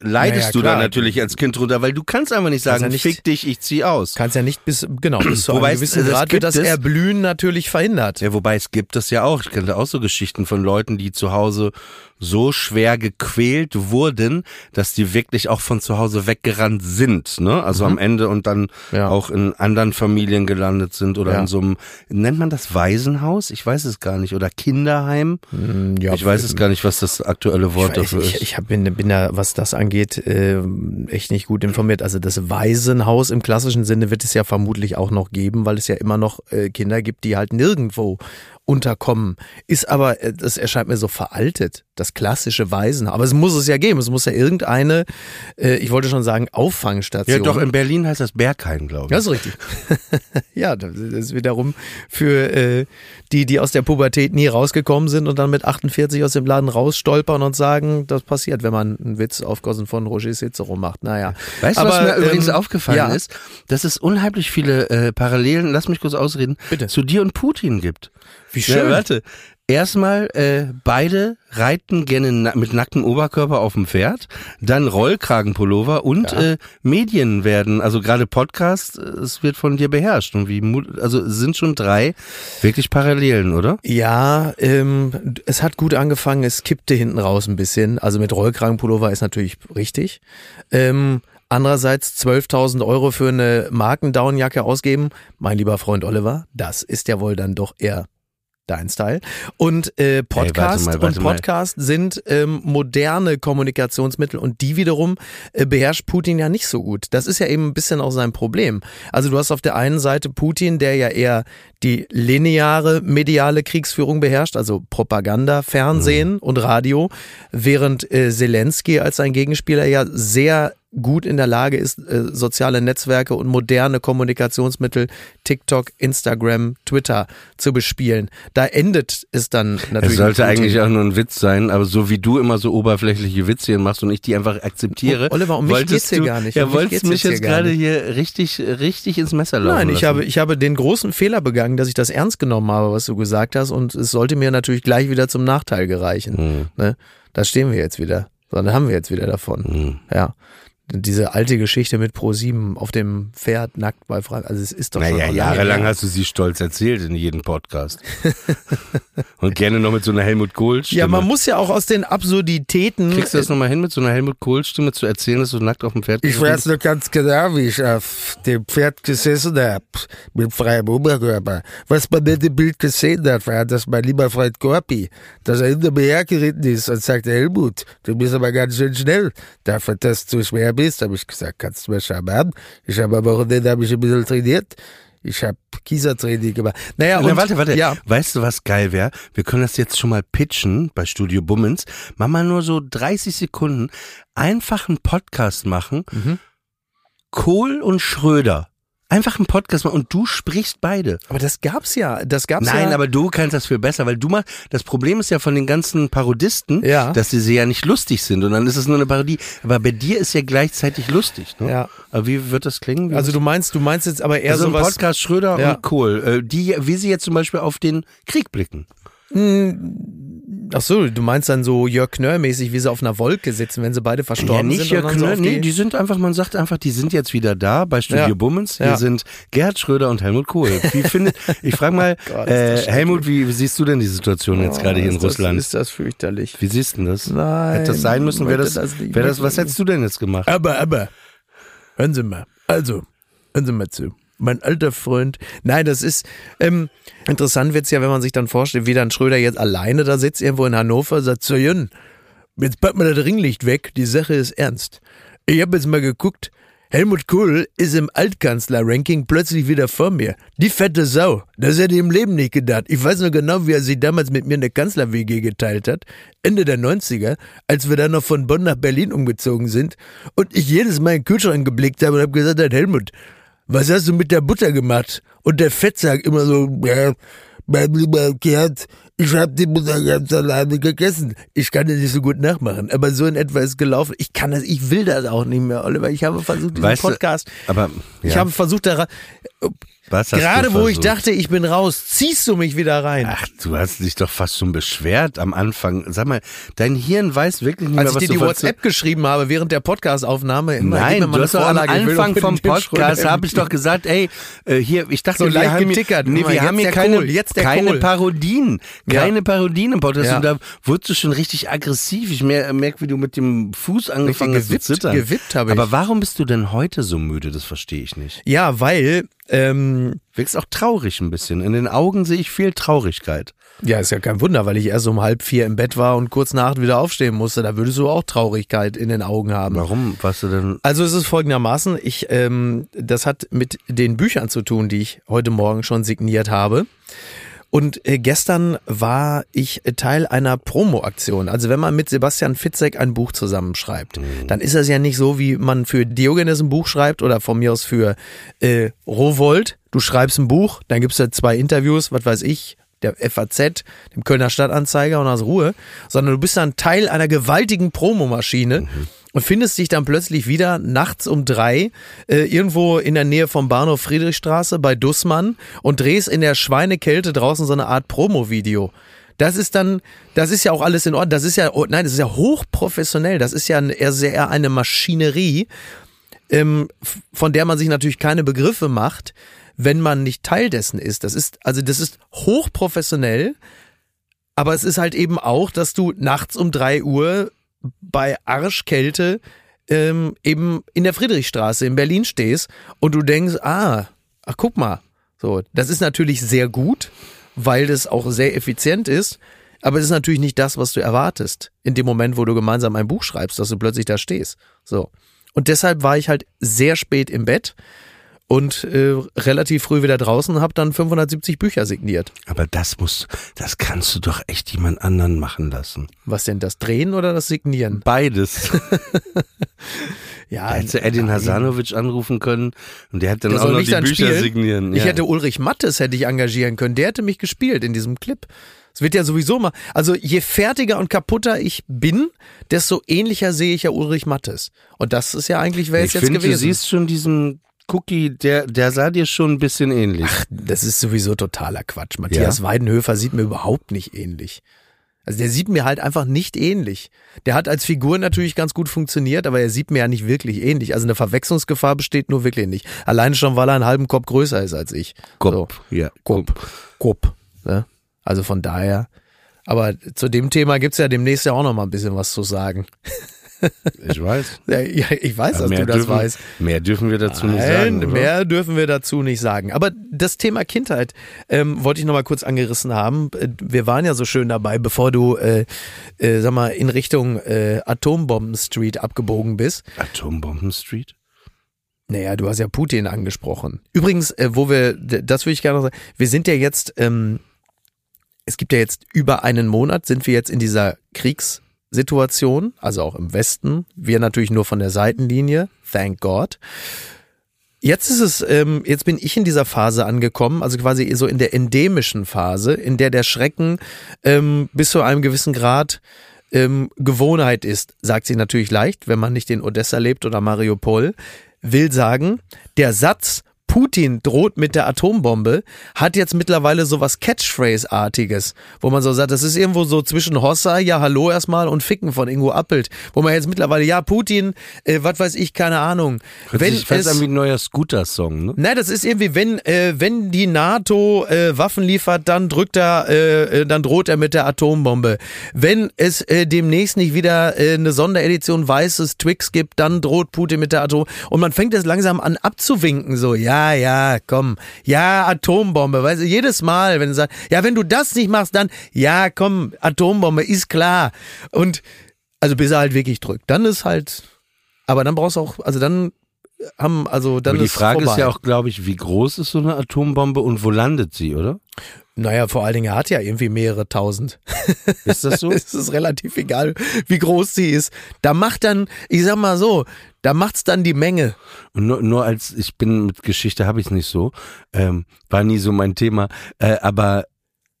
leidest Naja, du da klar. natürlich als Kind drunter, weil du kannst einfach nicht sagen, ja nicht- fick dich, ich zieh aus. Kannst ja nicht bis, genau, bis zu Wobei einem es- gewissen das Grad wird das es- Erblühen natürlich verhindert. Ja, wobei es gibt das ja auch. Ich kenne auch so Geschichten von Leuten, die zu Hause so schwer gequält wurden, dass die wirklich auch von zu Hause weggerannt sind, ne? Also am Ende und dann Mhm. Ja. auch in anderen Familien gelandet sind oder Ja. in so einem, nennt man das Waisenhaus? Ich weiß es gar nicht. Oder Kinderheim? Ja, ich weiß es gar nicht, was das aktuelle Wort Ich, weiß, dafür ich, ist. ich hab, bin, bin da, was das angeht, äh, echt nicht gut informiert. Also das Waisenhaus im klassischen Sinne wird es ja vermutlich auch noch geben, weil es ja immer noch äh, Kinder gibt, die halt nirgendwo unterkommen. Ist aber, äh, das erscheint mir so veraltet, das klassische Waisenhaus. Aber es muss es ja geben. Es muss ja irgendeine, äh, ich wollte schon sagen, Auffangstation. ja, doch, in Berlin heißt das Berghain, glaube Ja, ich. ist richtig. ja, das ist wiederum für äh, die, die aus der Pubertät nie rausgekommen sind und dann mit 48 aus dem Laden rausstolpern und sagen, das passiert, wenn man einen Witz aufgossen von Roger Cicero macht. Naja. Weißt du, was mir übrigens ähm, aufgefallen ja. ist? Dass es unheimlich viele äh, Parallelen, lass mich kurz ausreden, Bitte. zu dir und Putin gibt. Wie Ja, schön. warte. Erstmal, äh, beide reiten gerne na mit nacktem Oberkörper auf dem Pferd, dann Rollkragenpullover und Ja. äh, Medien werden, also gerade Podcast, äh, es wird von dir beherrscht. Und wie, also es sind schon drei wirklich Parallelen, oder? Ja, ähm, es hat gut angefangen, es kippte hinten raus ein bisschen. Also mit Rollkragenpullover ist natürlich richtig. Ähm, andererseits 12.000 Euro für eine Markendownjacke ausgeben, mein lieber Freund Oliver, das ist ja wohl dann doch eher dein Style. Und äh, Podcast mal, warte und mal. Podcast sind ähm, moderne Kommunikationsmittel und die wiederum äh, beherrscht Putin ja nicht so gut. Das ist ja eben ein bisschen auch sein Problem. Also du hast auf der einen Seite Putin, der ja eher die lineare mediale Kriegsführung beherrscht, also Propaganda, Fernsehen Mhm. und Radio, während äh, Zelensky als sein Gegenspieler ja sehr gut in der Lage ist, äh, soziale Netzwerke und moderne Kommunikationsmittel, TikTok, Instagram, Twitter zu bespielen. Da endet es dann natürlich. Es sollte eigentlich auch nur ein Witz sein, aber so wie du immer so oberflächliche Witze hier machst und ich die einfach akzeptiere. Oh, Oliver, um mich geht's hier du, gar nicht. Ja, Um mich wolltest mich jetzt gerade hier richtig, richtig ins Messer laufen Nein, ich lassen. habe, ich habe den großen Fehler begangen, dass ich das ernst genommen habe, was du gesagt hast, und es sollte mir natürlich gleich wieder zum Nachteil gereichen. Hm. Ne? Da stehen wir jetzt wieder. So, da haben wir jetzt wieder davon. Hm. Ja. Diese alte Geschichte mit Pro7 auf dem Pferd nackt bei Frank, also es ist doch schon Naja, lange jahrelang hast du sie stolz erzählt in jedem Podcast. Und gerne noch mit so einer Helmut Kohl-Stimme. Ja, man muss ja auch aus den Absurditäten. Kriegst du das nochmal hin, mit so einer Helmut Kohl-Stimme zu erzählen, dass du nackt auf dem Pferd Ich weiß noch ganz genau, wie ich auf dem Pferd gesessen hab, mit freiem Oberkörper. Was man nicht im Bild gesehen hat, war, dass mein lieber Freund Gorpi, dass er hinter mir hergeritten ist und sagte, Helmut, du bist aber ganz schön schnell. Dafür, dass du schwer bist, habe ich gesagt, kannst du mir schon mal an. Ich habe am Wochenende hab ich ein bisschen trainiert. Ich habe Kiesertraining gemacht. naja, Na, und, warte, warte. Ja, Weißt du, was geil wäre? Wir können das jetzt schon mal pitchen bei Studio Bummens. Mach mal nur so 30 Sekunden. Einfach einen Podcast machen. Mhm. Kohl und Schröder. Einfach einen Podcast machen und du sprichst beide. aber das gab's ja, das gab's Nein, ja. aber du kannst das viel besser, weil du machst, das Problem ist ja von den ganzen Parodisten, Ja. dass sie ja nicht lustig sind und dann ist es nur eine Parodie. Aber bei dir ist ja gleichzeitig lustig, ne? Ja. Aber wie wird das klingen? Wie Also du meinst, du meinst jetzt aber eher also sowas. Podcast Schröder Ja. und Kohl, äh, die, wie sie jetzt zum Beispiel auf den Krieg blicken. Ach so, du meinst dann so Jörg Knörr-mäßig, wie sie auf einer Wolke sitzen, wenn sie beide verstorben ja, nicht sind. Jörg dann so nee, die- die sind einfach, man sagt einfach, die sind jetzt wieder da bei Studio Ja. Bummens. Hier Ja. sind Gerhard Schröder und Helmut Kohl. Wie findet, ich frage mal, Gott, ist das äh. Helmut, wie, wie siehst du denn die Situation jetzt gerade hier in das, Russland? Ist das fürchterlich. Wie siehst du denn das? Nein, Hätte das sein müssen? Wäre das, das wär das, was hättest du denn jetzt gemacht? Aber, aber, hören Sie mal. Also, hören Sie mal zu. Mein alter Freund. Nein, das ist, ähm, interessant wird's ja, wenn man sich dann vorstellt, wie dann Schröder jetzt alleine da sitzt, irgendwo in Hannover, sagt, so Jön, jetzt packt mal das Ringlicht weg, die Sache ist ernst. Ich habe jetzt mal geguckt, Helmut Kohl ist im Altkanzler-Ranking plötzlich wieder vor mir. Die fette Sau. Das hätte ich im Leben nicht gedacht. Ich weiß noch genau, wie er sich damals mit mir eine Kanzler-WG geteilt hat. Ende der 90er, als wir dann noch von Bonn nach Berlin umgezogen sind und ich jedes Mal in den Kühlschrank geblickt habe und habe gesagt, "Hey, Helmut, was hast du mit der Butter gemacht? Und der Fettsack immer so, ja, mein lieber Gerd, Ich habe die Mutter ganz alleine gegessen. Ich kann das nicht so gut nachmachen, aber so in etwa ist gelaufen. Ich kann das, ich will das auch nicht mehr, Oliver. Ich habe versucht, diesen Weißt du, Podcast, Aber ich ja, habe versucht, da ra- was hast gerade du wo ich dachte, ich bin raus, ziehst du mich wieder rein. Ach, du hast dich doch fast schon beschwert am Anfang. Sag mal, dein Hirn weiß wirklich nicht Als mehr, ich was dir du die WhatsApp geschrieben habe während der Podcastaufnahme, immer, Nein, du hast doch am ich Anfang vom Podcast habe ich doch gesagt, ey, äh, hier, ich dachte, So wir leicht haben. Hier, nee, wir haben hier keine, Kohl, jetzt der keine Ja. Parodien im Podcast. Ja. Und da wurdest du schon richtig aggressiv. Ich mer- merke, wie du mit dem Fuß angefangen hast zu gewippt, zittern. gewippt habe ich. Aber warum bist du denn heute so müde? Das verstehe ich nicht. Ja, weil, ähm, Wirkst auch traurig ein bisschen. In den Augen sehe ich viel Traurigkeit. ja, ist ja kein Wunder, weil ich erst um halb vier im Bett war und kurz nach acht wieder aufstehen musste. Da würdest du auch Traurigkeit in den Augen haben. Warum? Warst du denn? Also es ist folgendermaßen, ich, ähm, das hat mit den Büchern zu tun, die ich heute Morgen schon signiert habe. Und äh, gestern war ich Teil einer Promo-Aktion. Also wenn man mit Sebastian Fitzek ein Buch zusammenschreibt, dann ist das ja nicht so, wie man für Diogenes ein Buch schreibt oder von mir aus für äh, Rowold. Du schreibst ein Buch, dann gibt's da zwei Interviews, was weiß ich, der FAZ, dem Kölner Stadtanzeiger und aus Ruhe, sondern du bist dann Teil einer gewaltigen Promomaschine und findest dich dann plötzlich wieder nachts um drei äh, irgendwo in der Nähe vom Bahnhof Friedrichstraße bei Dussmann und drehst in der Schweinekälte draußen so eine Art Promo-Video. Das ist dann, das ist ja auch alles in Ordnung. Das ist ja, oh, nein, das ist ja hochprofessionell. Das ist ja eher sehr eine Maschinerie, ähm, von der man sich natürlich keine Begriffe macht, wenn man nicht Teil dessen ist. Das ist, also das ist hochprofessionell, aber es ist halt eben auch, dass du nachts um drei Uhr bei Arschkälte ähm, eben in der Friedrichstraße in Berlin stehst und du denkst, ah, ach guck mal, so, das ist natürlich sehr gut, weil das auch sehr effizient ist, aber es ist natürlich nicht das, was du erwartest in dem Moment, wo du gemeinsam ein Buch schreibst, dass du plötzlich da stehst. So. Und deshalb war ich halt sehr spät im Bett und äh, relativ früh wieder draußen habe dann 570 Bücher signiert. Aber das musst, das kannst du doch echt jemand anderen machen lassen. Was denn, das Drehen oder das Signieren? Beides. Ja, Da hättest du Edin. Hasanovic anrufen können und der hat dann Der auch noch die dann Bücher spielen? signieren. Ich ja. hätte Ulrich Mattes hätte ich engagieren können. Der hätte mich gespielt in diesem Clip. Es wird ja sowieso mal. Also je fertiger und kaputter ich bin, desto ähnlicher sehe ich ja Ulrich Mattes. Und das ist ja eigentlich wer ich ist jetzt finde, gewesen. du siehst schon diesen Cookie, der, der sah dir schon ein bisschen ähnlich. das ist sowieso totaler Quatsch. Matthias Weidenhöfer sieht mir überhaupt nicht ähnlich. Also der sieht mir halt einfach nicht ähnlich. Der hat als Figur natürlich ganz gut funktioniert, aber er sieht mir ja nicht wirklich ähnlich. Also eine Verwechslungsgefahr besteht nur wirklich nicht. Alleine schon, weil er einen halben Kopf größer ist als ich. Kopf, ja. Kopf. Kopf. Ne? Also von daher. Aber zu dem Thema gibt's ja demnächst ja auch noch mal ein bisschen was zu sagen. Ich weiß. Ja, ich weiß, dass du das dürfen, weißt. Mehr dürfen wir dazu nicht Nein, sagen. Oder? mehr dürfen wir dazu nicht sagen. Aber das Thema Kindheit ähm, wollte ich noch mal kurz angerissen haben. Äh, Wir waren ja so schön dabei, bevor du, äh, äh, sag mal, in Richtung äh, Atombomben Street abgebogen bist. Atombomben Street? Naja, du hast ja Putin angesprochen. Übrigens, äh, wo wir, das würde ich gerne noch sagen, wir sind ja jetzt, ähm, es gibt ja jetzt über einen Monat, sind wir jetzt in dieser Kriegssituation, also auch im Westen. Wir natürlich nur von der Seitenlinie, thank God. Jetzt ist es, ähm, jetzt bin ich in dieser Phase angekommen, also quasi so in der endemischen Phase, in der der Schrecken ähm, bis zu einem gewissen Grad ähm, Gewohnheit ist, sagt sie natürlich leicht, wenn man nicht in Odessa lebt oder Mariupol, will sagen, der Satz Putin droht mit der Atombombe, hat jetzt mittlerweile so was Catchphrase-artiges, wo man so sagt, das ist irgendwo so zwischen Hossa, ja hallo erstmal und Ficken von Ingo Appelt, wo man jetzt mittlerweile, ja Putin, äh, was weiß ich, keine Ahnung. Wenn sich fast es, an wie ein neuer Scooter-Song, ne? Nein, das ist irgendwie, wenn, äh, wenn die NATO äh, Waffen liefert, dann drückt er, äh, äh, dann droht er mit der Atombombe. Wenn es äh, demnächst nicht wieder äh, eine Sonderedition weißes Twix gibt, dann droht Putin mit der Atombombe. Und man fängt jetzt langsam an abzuwinken, so, ja, ja, komm, ja, Atombombe, weißt du, jedes Mal, wenn du sagst, ja, wenn du das nicht machst, dann, ja, komm, Atombombe, ist klar. Und, also bis er halt wirklich drückt. Dann ist halt, aber dann brauchst du auch, also dann haben, also dann Aber die ist Frage vorbei. ist ja auch, glaube ich, wie groß ist so eine Atombombe und wo landet sie, oder? Naja, vor allen Dingen, er hat ja irgendwie mehrere tausend. Ist das so? es ist relativ egal, wie groß sie ist. Da macht dann, ich sag mal so, da macht's dann die Menge. Und nur, nur als ich bin mit Geschichte habe ich es nicht so, ähm, war nie so mein Thema. Äh, aber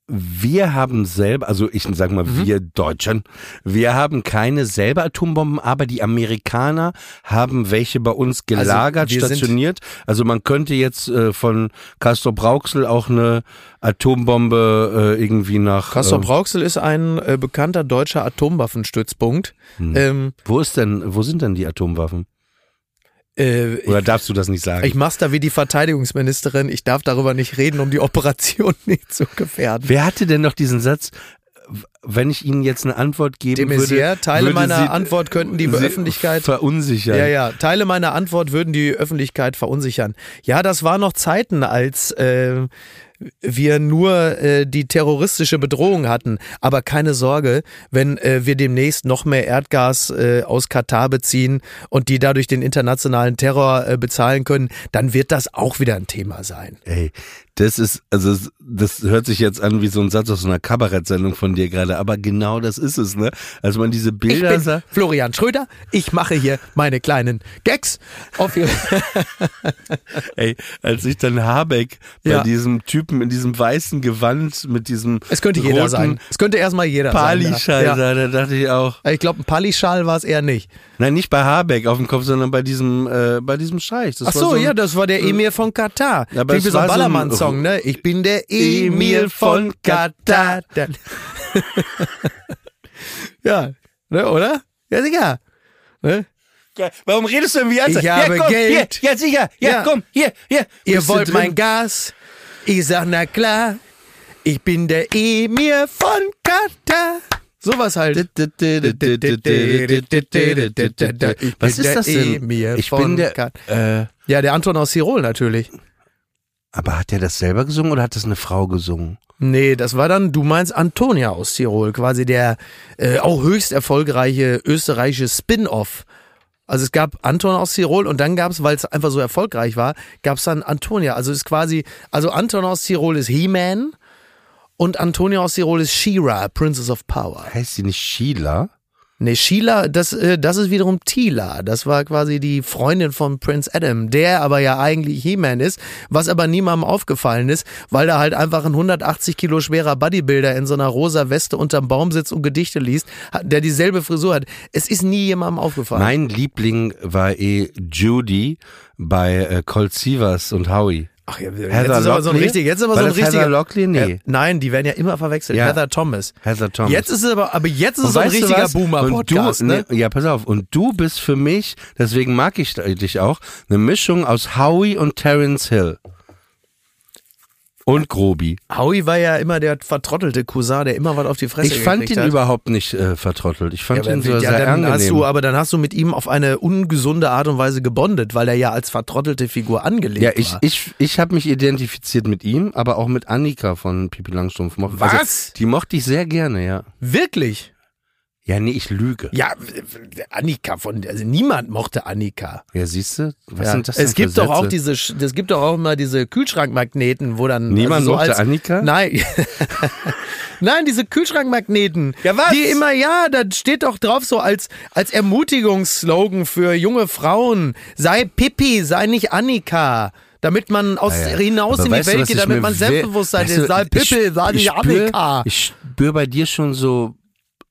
wir haben selber, also ich sag mal Mhm. wir Deutschen, wir haben keine selber Atombomben, aber die Amerikaner haben welche bei uns gelagert, wir sind- stationiert. Also man könnte jetzt äh, von Castor Brauxel auch eine Atombombe äh, irgendwie nach. Castor äh, Brauxel ist ein äh, bekannter deutscher Atomwaffenstützpunkt. Hm. Ähm, wo ist denn, wo sind denn die Atomwaffen? Äh, Oder darfst du das nicht sagen? ich mach's da wie die Verteidigungsministerin. Ich darf darüber nicht reden, um die Operation nicht zu gefährden. Wer hatte denn noch diesen Satz? Wenn ich Ihnen jetzt eine Antwort geben De würde, Maizière, Teile würde meiner sie, Antwort könnten die sie Öffentlichkeit verunsichern. Ja, ja. Teile meiner Antwort würden die Öffentlichkeit verunsichern. Ja, das war noch Zeiten, als äh, wir nur äh, die terroristische Bedrohung hatten. Aber keine Sorge, wenn äh, wir demnächst noch mehr Erdgas äh, aus Katar beziehen und die dadurch den internationalen Terror äh, bezahlen können, dann wird das auch wieder ein Thema sein. Ey, das ist, also das hört sich jetzt an wie so ein Satz aus einer Kabarettsendung von dir gerade, aber genau das ist es, ne? Als man diese Ich Bilder bin sah. Florian Schröder. Ich mache hier meine kleinen Gags. Auf Ey, als ich dann Habeck bei Ja. diesem Typen in diesem weißen Gewand mit diesem es könnte jeder sein. Es könnte erstmal jeder sein. Pali-Schal ja. sah, da dachte ich auch. Ich glaube, ein Palischal war es eher nicht. Nein, nicht bei Habeck auf dem Kopf, sondern bei diesem, äh, bei diesem Scheich. Das Ach war so, ein- ja, das war der Emir von Katar. Ja, aber Klingt wie so ein war so ein- Ballermann-Song, ne? Ich bin der Emir von Katar. ja, ne, oder? Ja, sicher. Ne? Warum redest du denn wie Ich habe ja, komm, Geld. Hier, ja, sicher. Ja, Ja. komm, hier, hier. Ihr wollt mein Gas? Ich sag, na klar. Ich bin der Emir von Katar. Sowas halt. Was ist das denn? Emir Ich bin der. Äh, Ja, der Anton aus Tirol natürlich. Aber hat der das selber gesungen oder hat das eine Frau gesungen? Nee, das war dann, du meinst Antonia aus Tirol, quasi der äh, auch höchst erfolgreiche österreichische Spin-off. Also es gab Anton aus Tirol und dann gab es, weil es einfach so erfolgreich war, gab es dann Antonia. Also es ist quasi, also Anton aus Tirol ist He-Man und Antonia aus Tirol ist She-Ra, Princess of Power. Heißt sie nicht Sheila? Nee, Sheila, das, äh, das ist wiederum Tila. Das war quasi die Freundin von Prince Adam, der aber ja eigentlich He-Man ist, was aber niemandem aufgefallen ist, weil da halt einfach ein 180 Kilo schwerer Bodybuilder in so einer rosa Weste unterm Baum sitzt und Gedichte liest, der dieselbe Frisur hat. Es ist nie jemandem aufgefallen. Mein Liebling war eh Judy bei äh, Colt Sievers und Howie. Ach ja, jetzt Heather ist aber so ein richtig, jetzt ist aber War so ein richtiger. Heather Locklear? Nee. Äh, nein, die werden ja immer verwechselt. Ja. Heather Thomas. Heather Thomas. Jetzt ist es aber, aber jetzt ist es so ein richtiger was? Boomer-Podcast, Und du, ne? nee, Ja, pass auf. Und du bist für mich, deswegen mag ich dich auch, eine Mischung aus Howie und Terence Hill. Und Grobi. Howie war ja immer der vertrottelte Cousin, der immer was auf die Fresse Ich fand ihn hat. überhaupt nicht äh, vertrottelt. Ich fand Ja, ihn so ja, sehr dann angenehm. hast du, aber dann hast du mit ihm auf eine ungesunde Art und Weise gebondet, weil er ja als vertrottelte Figur angelegt ja, ich, war. ich, ich habe mich identifiziert mit ihm, aber auch mit Annika von Pipi Langstrumpf. Also, Was? die mochte ich sehr gerne, ja. Wirklich? Ja, nee, ich lüge. Ja, Annika von, also niemand mochte Annika. Ja, siehst du? Was Ja. sind das denn es gibt für doch auch diese, es gibt doch auch immer diese Kühlschrankmagneten, wo dann Niemand also so mochte als, Annika? Nein, nein, diese Kühlschrankmagneten. Ja, was? Die immer, ja, da steht doch drauf so als als Ermutigungsslogan für junge Frauen: Sei Pippi, sei nicht Annika. Damit man aus Ja, ja. hinaus Aber in die du, Welt was geht, damit man we- Selbstbewusstsein weißt ist. du, Sei Pippi, sei ich nicht Annika. Ich spüre bei dir schon so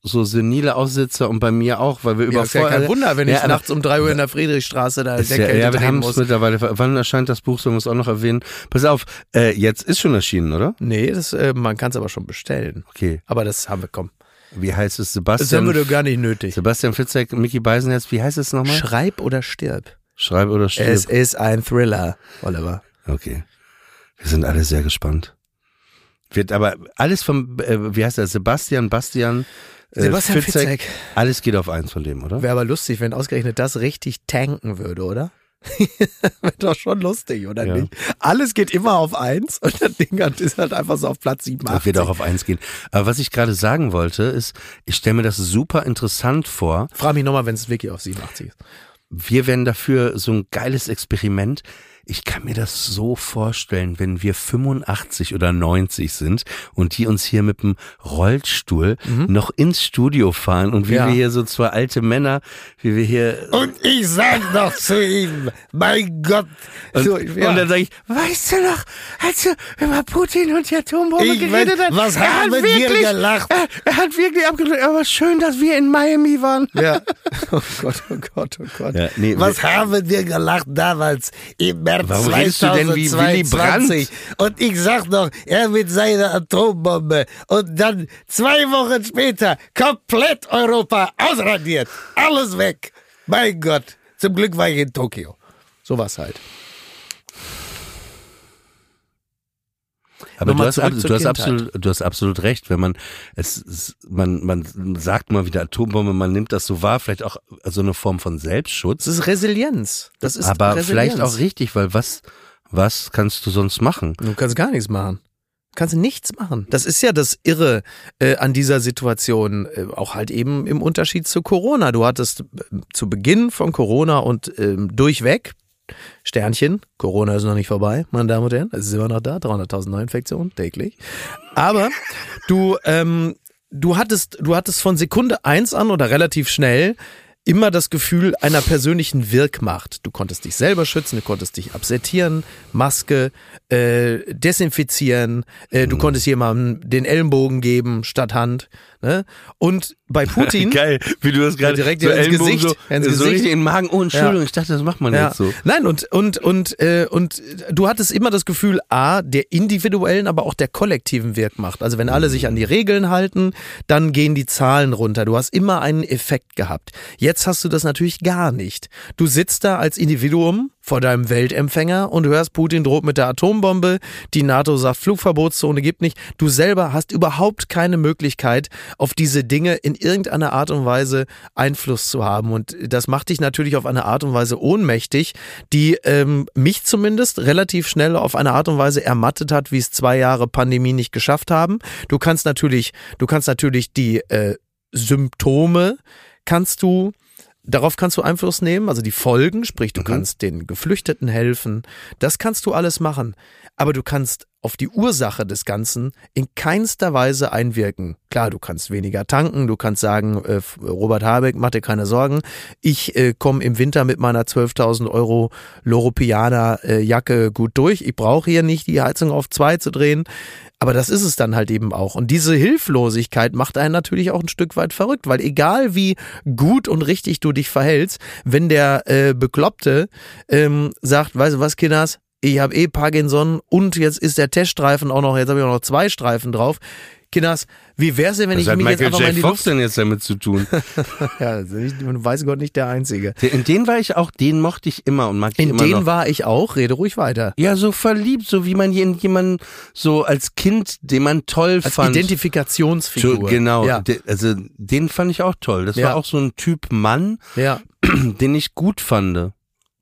so senile Aussitzer und bei mir auch, weil wir Ja, über ist ja kein Wunder, wenn ich Ja, aber- nachts um drei Uhr in der Friedrichstraße da Ist der ja, Kälte ja, wir haben es mittlerweile. Wann erscheint das Buch? Sollen wir es auch noch erwähnen? Pass auf, äh, jetzt ist schon erschienen, oder? Nee, das, äh, man kann es aber schon bestellen. Okay. Aber das haben wir, komm. Wie heißt es? Das haben Sebastian, wir doch gar nicht nötig. Sebastian Fitzek, Mickey Beisenherz, wie heißt es nochmal? Schreib oder stirb. Schreib oder stirb. Es ist ein Thriller, Oliver. Okay. Wir sind alle sehr gespannt. Wird aber alles vom, äh, wie heißt er, Sebastian, Bastian, Sebastian Fitzek. Alles geht auf eins von dem, oder? Wäre aber lustig, wenn ausgerechnet das richtig tanken würde, oder? Wäre doch schon lustig, oder Ja. nicht? Alles geht immer auf eins und das Ding hat- ist halt einfach so auf Platz Das 87. wird auch auf eins gehen. Aber was ich gerade sagen wollte, ist, ich stelle mir das super interessant vor. Frag mich nochmal, wenn es wirklich auf 87 ist. Wir werden dafür so ein geiles Experiment. Ich kann mir das so vorstellen, wenn wir 85 oder 90 sind und die uns hier mit dem Rollstuhl noch ins Studio fahren und wie Mhm. Ja. wir hier so zwei alte Männer, wie wir hier Und ich sag noch zu ihm, mein Gott, und, so, ja. und dann sage ich, weißt du noch, als du über Putin und die Atombombe Ich geredet hast, was er haben hat wir wirklich, gelacht? Er, er hat wirklich abgedrückt, aber schön, dass wir in Miami waren. Ja. Oh Gott, oh Gott, oh Gott. Ja, nee, Was haben wir gelacht damals im März Warum redest du denn wie Willy 2022? Und ich sag noch, er mit seiner Atombombe. Und dann zwei Wochen später komplett Europa ausradiert. Alles weg. Mein Gott. Zum Glück war ich in Tokio. Sowas halt. Aber du hast, du, hast absolut, du hast absolut recht, wenn man es, man, man sagt mal wieder Atombombe, man nimmt das so wahr, vielleicht auch so eine Form von Selbstschutz. Das ist Resilienz. Das ist aber Resilienz. vielleicht auch richtig, weil was, was kannst du sonst machen? Du kannst gar nichts machen. Du kannst nichts machen. Das ist ja das Irre äh, an dieser Situation, äh, auch halt eben im Unterschied zu Corona. Du hattest äh, zu Beginn von Corona und ähm, durchweg Sternchen, Corona ist noch nicht vorbei, meine Damen und Herren, es ist immer noch da, 300.000 Neuinfektionen täglich. Aber du, ähm, du hattest, du hattest von Sekunde eins an oder relativ schnell immer das Gefühl einer persönlichen Wirkmacht. Du konntest dich selber schützen, du konntest dich absettieren, Maske, äh, desinfizieren, äh, du konntest jemandem den Ellenbogen geben statt Hand. Ne? Und bei Putin. Geil, wie du das gerade direkt so ins Gesicht, so, ins so Gesicht. in den Magen. Oh, Entschuldigung, Ja. ich dachte, das macht man Ja. jetzt so. Nein, und, und, und, äh, und du hattest immer das Gefühl, A, der individuellen, aber auch der kollektiven Wirkmacht. Also wenn alle sich an die Regeln halten, dann gehen die Zahlen runter. Du hast immer einen Effekt gehabt. Jetzt hast du das natürlich gar nicht. Du sitzt da als Individuum vor deinem Weltempfänger und hörst, Putin droht mit der Atombombe, die NATO sagt, Flugverbotszone gibt nicht. Du selber hast überhaupt keine Möglichkeit, auf diese Dinge in irgendeiner Art und Weise Einfluss zu haben. Und das macht dich natürlich auf eine Art und Weise ohnmächtig, die ähm, mich zumindest relativ schnell auf eine Art und Weise ermattet hat, wie es zwei Jahre Pandemie nicht geschafft haben. Du kannst natürlich, du kannst natürlich die äh, Symptome kannst du Darauf kannst du Einfluss nehmen, also die Folgen, sprich, du kannst den Geflüchteten helfen. Das kannst du alles machen. Aber du kannst auf die Ursache des Ganzen in keinster Weise einwirken. Klar, du kannst weniger tanken, du kannst sagen, äh, Robert Habeck, mach dir keine Sorgen, ich äh, komme im Winter mit meiner 12.000 Euro Loropiana äh, Jacke gut durch. Ich brauche hier nicht die Heizung auf zwei zu drehen. Aber das ist es dann halt eben auch. Und diese Hilflosigkeit macht einen natürlich auch ein Stück weit verrückt, weil egal wie gut und richtig du dich verhältst, wenn der äh, Bekloppte ähm, sagt, weißt du was, Kinders, ich habe eh Parkinson und jetzt ist der Teststreifen auch noch, jetzt habe ich auch noch zwei Streifen drauf. Kinders, wie wär's denn, wenn Was ich hat mich jetzt Michael einfach mal in J. die Fox Luft... denn jetzt damit zu tun? Ja, nicht, weiß Gott nicht der Einzige. in den war ich auch, den mochte ich immer und mag ich In immer den noch. war ich auch, rede ruhig weiter. Ja, so verliebt, so wie man hier in jemanden so als Kind, den man toll Als fand. Identifikationsfigur. So, genau, Ja, de- also den fand ich auch toll. Das Ja. war auch so ein Typ Mann, ja. den ich gut fand.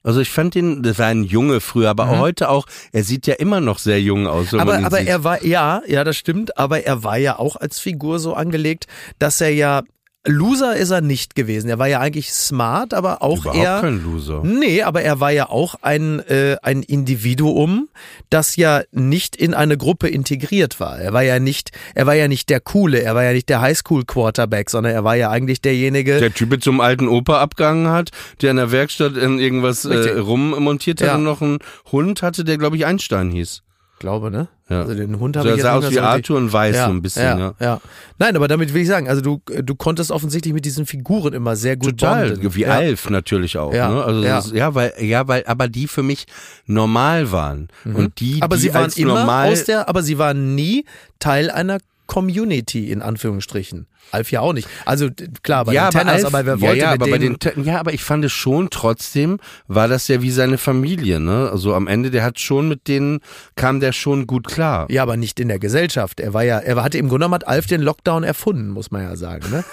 Also ich fand den, das war ein Junge früher, aber Mhm. heute auch, er sieht ja immer noch sehr jung aus. Aber, ihn aber sieht. er war, ja, ja, das stimmt, aber er war ja auch als Figur so angelegt, dass er ja, Loser ist er nicht gewesen. Er war ja eigentlich smart, aber auch Überhaupt eher. kein Loser. Nee, aber er war ja auch ein, äh, ein Individuum, das ja nicht in eine Gruppe integriert war. Er war ja nicht, er war ja nicht der Coole, er war ja nicht der Highschool-Quarterback, sondern er war ja eigentlich derjenige. Der Typ mit zum alten Opa abgegangen hat, der in der Werkstatt in irgendwas äh, rummontiert hat Ja. und noch einen Hund hatte, der glaube ich Einstein hieß. glaube, ne? Ja. Also den Hund habe So, ich er jetzt sah aus wie Arthur und weiß so ein bisschen. ja, Ja. ja. Nein, aber damit will ich sagen, also du, du konntest offensichtlich mit diesen Figuren immer sehr gut Total, bonden. wie ja. Alf natürlich auch. Ja, Ne? Also ja. Das ja, weil ja, weil aber die für mich normal waren und die, Mhm. Aber die sie waren immer normal aus der, aber sie waren nie Teil einer Community in Anführungsstrichen. Alf ja auch nicht. Also klar, bei ja, den Tenners, Alf- aber wer ja, wollte ja, mit aber bei den ja, aber ich fand es schon trotzdem war das ja wie seine Familie, ne? Also am Ende der hat schon mit denen kam der schon gut klar. ja, aber nicht in der Gesellschaft. Er war ja, er hatte im Grunde genommen hat Alf den Lockdown erfunden, muss man ja sagen. Ne?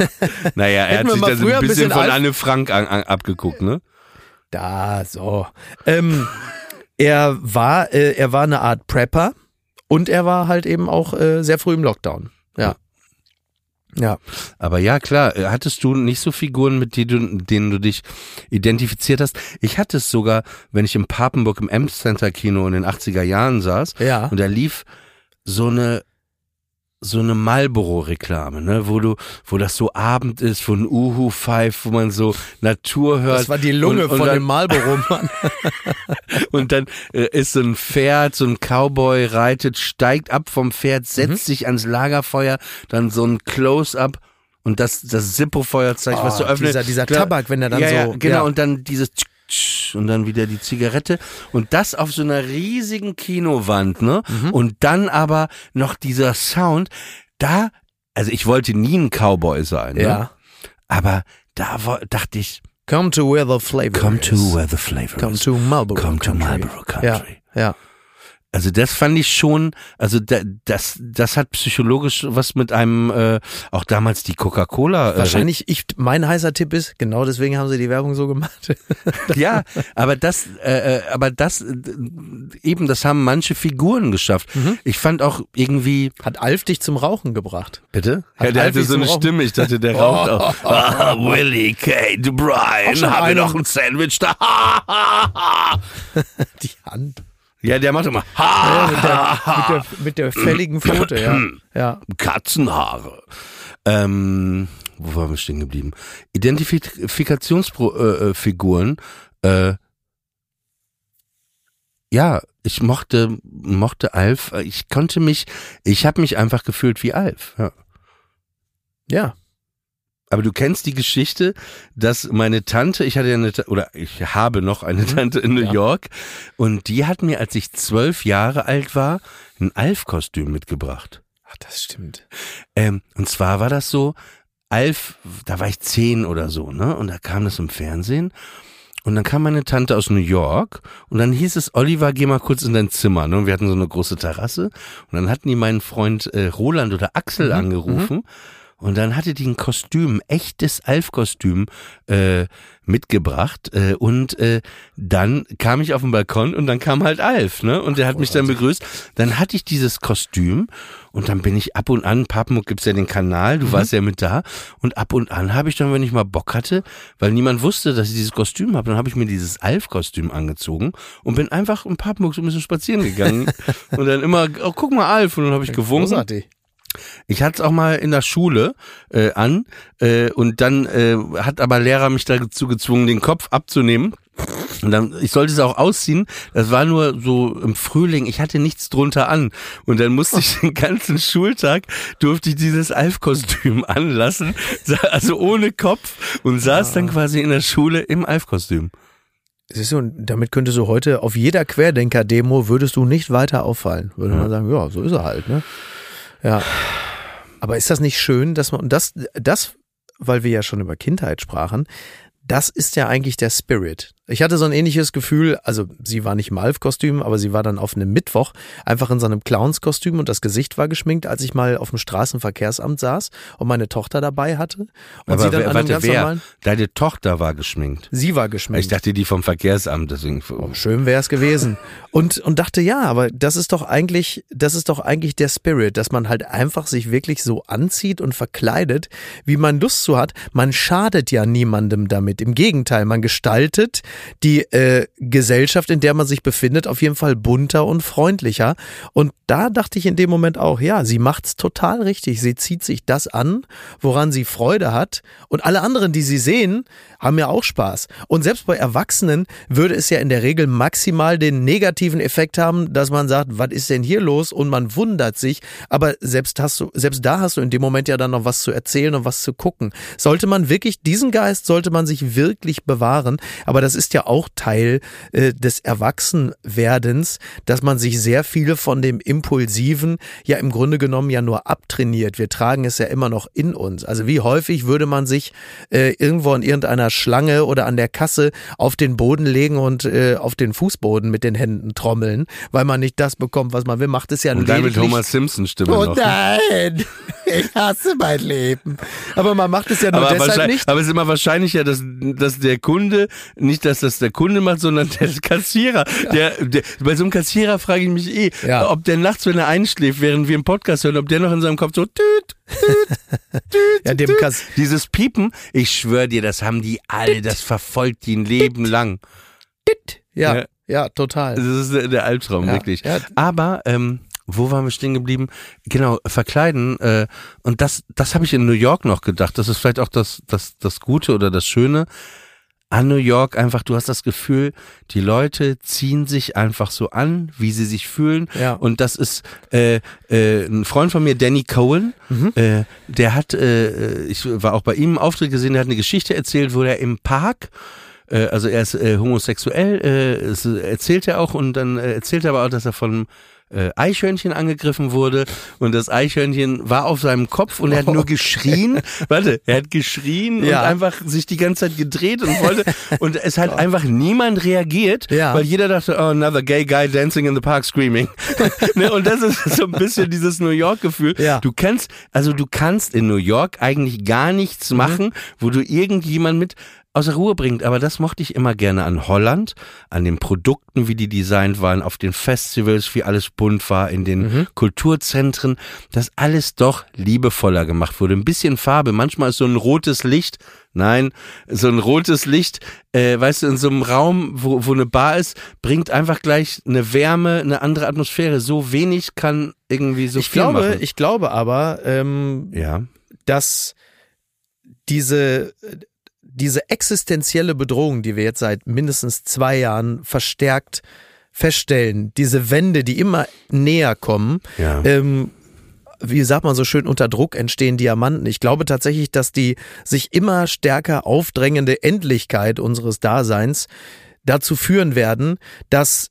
Naja, er hat sich da so ein bisschen bisschen von Alf- Anne Frank an, an, abgeguckt, ne? Da, so. Ähm, er war, äh, er war eine Art Prepper und er war halt eben auch äh, sehr früh im Lockdown. Ja. Ja. Aber ja, klar, äh, hattest du nicht so Figuren, mit die du, denen du dich identifiziert hast? Ich hatte es sogar, wenn ich im Papenburg im Amp-Center Kino in den 80er Jahren saß Ja. und da lief so eine so eine Marlboro-Reklame, ne, wo du, wo das so Abend ist, wo ein Uhu pfeift, wo man so Natur hört. Das war die Lunge und, und von dann, dem Marlboro-Mann. Und dann äh, ist so ein Pferd, so ein Cowboy reitet, steigt ab vom Pferd, setzt sich ans Lagerfeuer, dann so ein Close-up und das, das Zippo-Feuerzeug, was du Oh, öffnest. dieser- dieser Klar, Tabak, wenn er dann ja, so- Ja, genau, ja. und dann dieses tsch, und dann wieder die Zigarette und das auf so einer riesigen Kinowand, ne? Mhm. Und dann aber noch dieser Sound, da, also ich wollte nie ein Cowboy sein, ne? ja. Aber da dachte ich, Come to where the flavor come is. to where the flavor Come is. to Marlboro Come to. Marlboro Country. Ja, ja. Also das fand ich schon, also da, das, das hat psychologisch was mit einem, äh, auch damals die Coca-Cola. Äh, Wahrscheinlich, ich, mein heißer Tipp ist, genau deswegen haben sie die Werbung so gemacht. ja, aber das, äh, äh, aber das, äh, eben, das haben manche Figuren geschafft. Mhm. Ich fand auch irgendwie. Hat Alf dich zum Rauchen gebracht? Bitte? Hat Ja, der Alfie hatte so eine Rauchen- Stimme, ich dachte, der raucht auch. Ah, Willie Kate schon haben wir noch ein Sandwich da? Die Hand. Ja, der macht immer. Ja, mit, der, mit, der, mit der fälligen Pfote, ja. ja. Katzenhaare. Ähm, wo waren wir stehen geblieben? Identifikationsfiguren. Äh, ja, ich mochte mochte Alf. Ich konnte mich, ich habe mich einfach gefühlt wie Alf. Ja. Ja. Aber du kennst die Geschichte, dass meine Tante, ich hatte ja eine, oder ich habe noch eine Tante in New Mhm. Ja. York und die hat mir, als ich zwölf Jahre alt war, ein Alf-Kostüm mitgebracht. Ach, das stimmt. Ähm, und zwar war das so, Alf, da war ich zehn oder so, ne? Und da kam das im Fernsehen. Und dann kam meine Tante aus New York und dann hieß es, Oliver, geh mal kurz in dein Zimmer. Ne? Und wir hatten so eine große Terrasse. Und dann hatten die meinen Freund äh, Roland oder Axel angerufen. Und dann hatte die ein Kostüm, echtes Alf-Kostüm äh, mitgebracht. Äh, und äh, dann kam ich auf den Balkon und dann kam halt Alf, ne? Und der hat mich dann begrüßt. Dann hatte ich dieses Kostüm und dann bin ich ab und an, Papenmuck gibt's ja den Kanal, du warst ja mit da. Und ab und an habe ich dann, wenn ich mal Bock hatte, weil niemand wusste, dass ich dieses Kostüm habe, dann habe ich mir dieses Alf-Kostüm angezogen und bin einfach in Papenmuck so ein bisschen spazieren gegangen. und dann immer, oh, guck mal Alf. Und dann habe ich gewunken. Großartig. Ich hatte es auch mal in der Schule äh, an äh, und dann äh, hat aber Lehrer mich dazu gezwungen, den Kopf abzunehmen. Und dann, ich sollte es auch ausziehen. Das war nur so im Frühling. Ich hatte nichts drunter an. Und dann musste ich den ganzen Schultag, durfte ich dieses Alf-Kostüm anlassen. Also ohne Kopf. Und saß dann quasi in der Schule im Alf-Kostüm. Siehst du, und damit könntest du heute auf jeder Querdenker-Demo würdest du nicht weiter auffallen. Würde man sagen, ja, so ist er halt, ne? Ja. Aber ist das nicht schön, dass man, und das, das, weil wir ja schon über Kindheit sprachen, das ist ja eigentlich der Spirit. Ich hatte so ein ähnliches Gefühl, also sie war nicht im Alf-Kostüm, aber sie war dann auf einem Mittwoch einfach in so einem Clowns-Kostüm und das Gesicht war geschminkt, als ich mal auf dem Straßenverkehrsamt saß und meine Tochter dabei hatte. Und Aber sie dann wer, an einem warte, ganz wer? Deine Tochter war geschminkt. sie war geschminkt. Ich dachte, die vom Verkehrsamt, deswegen. Schön wäre es gewesen. Und, und dachte, ja, aber das ist doch eigentlich, das ist doch eigentlich der Spirit, dass man halt einfach sich wirklich so anzieht und verkleidet, wie man Lust zu hat. Man schadet ja niemandem damit. Im Gegenteil, man gestaltet die äh, Gesellschaft, in der man sich befindet, auf jeden Fall bunter und freundlicher. Und da dachte ich in dem Moment auch, ja, sie macht's total richtig. Sie zieht sich das an, woran sie Freude hat. Und alle anderen, die sie sehen, haben ja auch Spaß. Und selbst bei Erwachsenen würde es ja in der Regel maximal den negativen Effekt haben, dass man sagt, was ist denn hier los? Und man wundert sich. Aber selbst hast du, selbst da hast du in dem Moment ja dann noch was zu erzählen und was zu gucken. Sollte man wirklich, diesen Geist sollte man sich wirklich bewahren. Aber das ist ja auch Teil äh, des Erwachsenwerdens, dass man sich sehr viel von dem Impulsiven ja im Grunde genommen ja nur abtrainiert. Wir tragen es ja immer noch in uns. Also wie häufig würde man sich äh, irgendwo an irgendeiner Schlange oder an der Kasse auf den Boden legen und äh, auf den Fußboden mit den Händen trommeln, weil man nicht das bekommt, was man will. Macht es ja Und dann mit Homer Simpson Stimme Oh noch. nein! Ich hasse mein Leben. Aber man macht es ja nur Aber, deshalb nicht. aber es ist immer wahrscheinlicher, dass, dass der Kunde, nicht dass das der Kunde macht, sondern der Kassierer. Der, der, bei so einem Kassierer frage ich mich eh, Ja. ob der nachts, wenn er einschläft, während wir einen Podcast hören, ob der noch in seinem Kopf so tüt, Ja, dem Kass dieses Piepen, ich schwöre dir, das haben die alle, das verfolgt die ein Leben lang. ja, Ja. ja, total. Das ist der, der Albtraum, Ja, wirklich. ja. Aber, ähm, wo waren wir stehen geblieben? Genau, verkleiden. Äh, und das, das habe ich in New York noch gedacht. Das ist vielleicht auch das, das, das Gute oder das Schöne. An New York einfach, du hast das Gefühl, die Leute ziehen sich einfach so an, wie sie sich fühlen. Ja. Und das ist äh, äh, ein Freund von mir, Danny Cohen, Mhm. äh, der hat, äh, ich war auch bei ihm im Auftritt gesehen, der hat eine Geschichte erzählt, wo er im Park äh, also er ist äh, homosexuell, äh, erzählt er auch und dann äh, erzählt er aber auch, dass er von äh, Eichhörnchen angegriffen wurde und das Eichhörnchen war auf seinem Kopf und er hat nur geschrien, warte, er hat geschrien Ja. und einfach sich die ganze Zeit gedreht und wollte und es hat einfach niemand reagiert, Ja. weil jeder dachte, oh, another gay guy dancing in the park screaming. ne? Und das ist so ein bisschen dieses New York Gefühl. Ja. Du kannst, also du kannst in New York eigentlich gar nichts Mhm. machen, wo du irgendjemand mit aus der Ruhe bringt. Aber das mochte ich immer gerne an Holland, an den Produkten, wie die designt waren, auf den Festivals, wie alles bunt war, in den Mhm. Kulturzentren, dass alles doch liebevoller gemacht wurde. Ein bisschen Farbe. Manchmal ist so ein rotes Licht, nein, so ein rotes Licht, äh, weißt du, in so einem Raum, wo, wo eine Bar ist, bringt einfach gleich eine Wärme, eine andere Atmosphäre. So wenig kann irgendwie so ich viel glaube, machen. ich glaube aber, ähm, ja. dass diese, diese existenzielle Bedrohung, die wir jetzt seit mindestens zwei Jahren verstärkt feststellen, diese Wände, die immer näher kommen, Ja. ähm, wie sagt man so schön, unter Druck entstehen Diamanten. Ich glaube tatsächlich, dass die sich immer stärker aufdrängende Endlichkeit unseres Daseins dazu führen werden, dass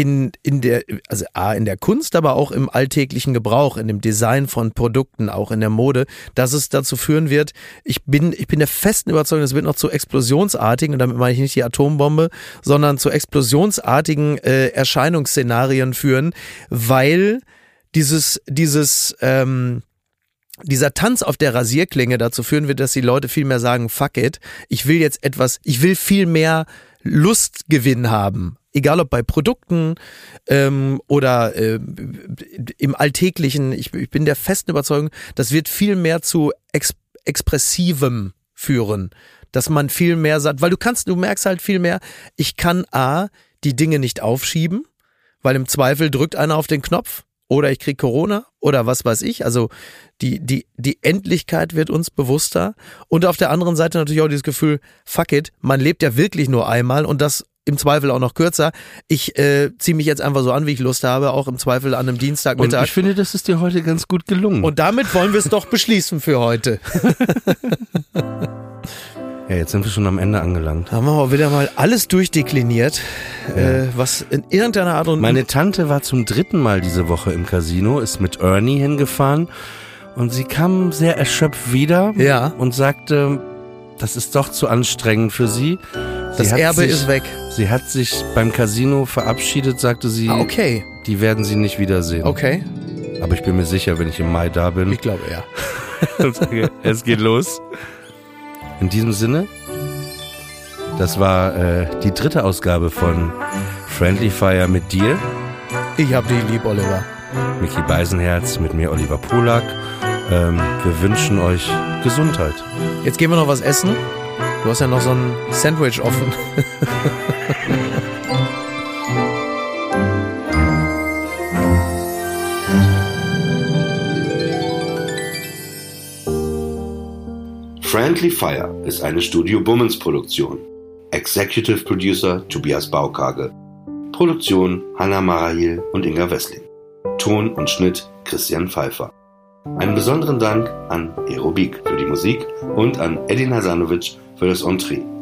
in, in der, also A, in der Kunst, aber auch im alltäglichen Gebrauch, in dem Design von Produkten, auch in der Mode, dass es dazu führen wird, ich bin, ich bin der festen Überzeugung, es wird noch zu explosionsartigen, und damit meine ich nicht die Atombombe, sondern zu explosionsartigen äh, Erscheinungsszenarien führen, weil dieses, dieses, ähm, dieser Tanz auf der Rasierklinge dazu führen wird, dass die Leute viel mehr sagen, fuck it, ich will jetzt etwas, ich will viel mehr Lustgewinn haben. Egal ob bei Produkten ähm, oder äh, im Alltäglichen, ich, ich bin der festen Überzeugung, das wird viel mehr zu ex Expressivem führen. Dass man viel mehr sagt, weil du kannst, du merkst halt viel mehr, ich kann A, die Dinge nicht aufschieben, weil im Zweifel drückt einer auf den Knopf oder ich krieg Corona oder was weiß ich. Also die, die, die Endlichkeit wird uns bewusster. Und auf der anderen Seite natürlich auch dieses Gefühl, fuck it, man lebt ja wirklich nur einmal und das im Zweifel auch noch kürzer. Ich äh, ziehe mich jetzt einfach so an, wie ich Lust habe, auch im Zweifel an einem Und Dienstagmittag. ich finde, das ist dir heute ganz gut gelungen. Und damit wollen wir es doch beschließen für heute. ja, jetzt sind wir schon am Ende angelangt. Haben wir auch wieder mal alles durchdekliniert, äh, was in irgendeiner Art und Meine Tante war zum dritten Mal diese Woche im Casino, ist mit Ernie hingefahren und sie kam sehr erschöpft wieder Ja. und sagte, das ist doch zu anstrengend für sie. Das Erbe sich, ist weg. Sie hat sich beim Casino verabschiedet, sagte sie, Ah, okay, die werden sie nicht wiedersehen. okay. Aber ich bin mir sicher, wenn ich im Mai da bin, Ich glaube ja. es geht los. In diesem Sinne, das war äh, die dritte Ausgabe von Friendly Fire mit dir. Ich hab dich lieb, Oliver. Mickey Beisenherz, mit mir Oliver Polak. Ähm, wir wünschen euch Gesundheit. Jetzt gehen wir noch was essen. Du hast ja noch so ein Sandwich offen. Friendly Fire ist eine Studio Bummens Produktion. Executive Producer Tobias Baukage. Produktion Hanna Marahil und Inga Wessling. Ton und Schnitt Christian Pfeiffer. Einen besonderen Dank an Aerobik für die Musik und an Edin Hasanovic für das Entree.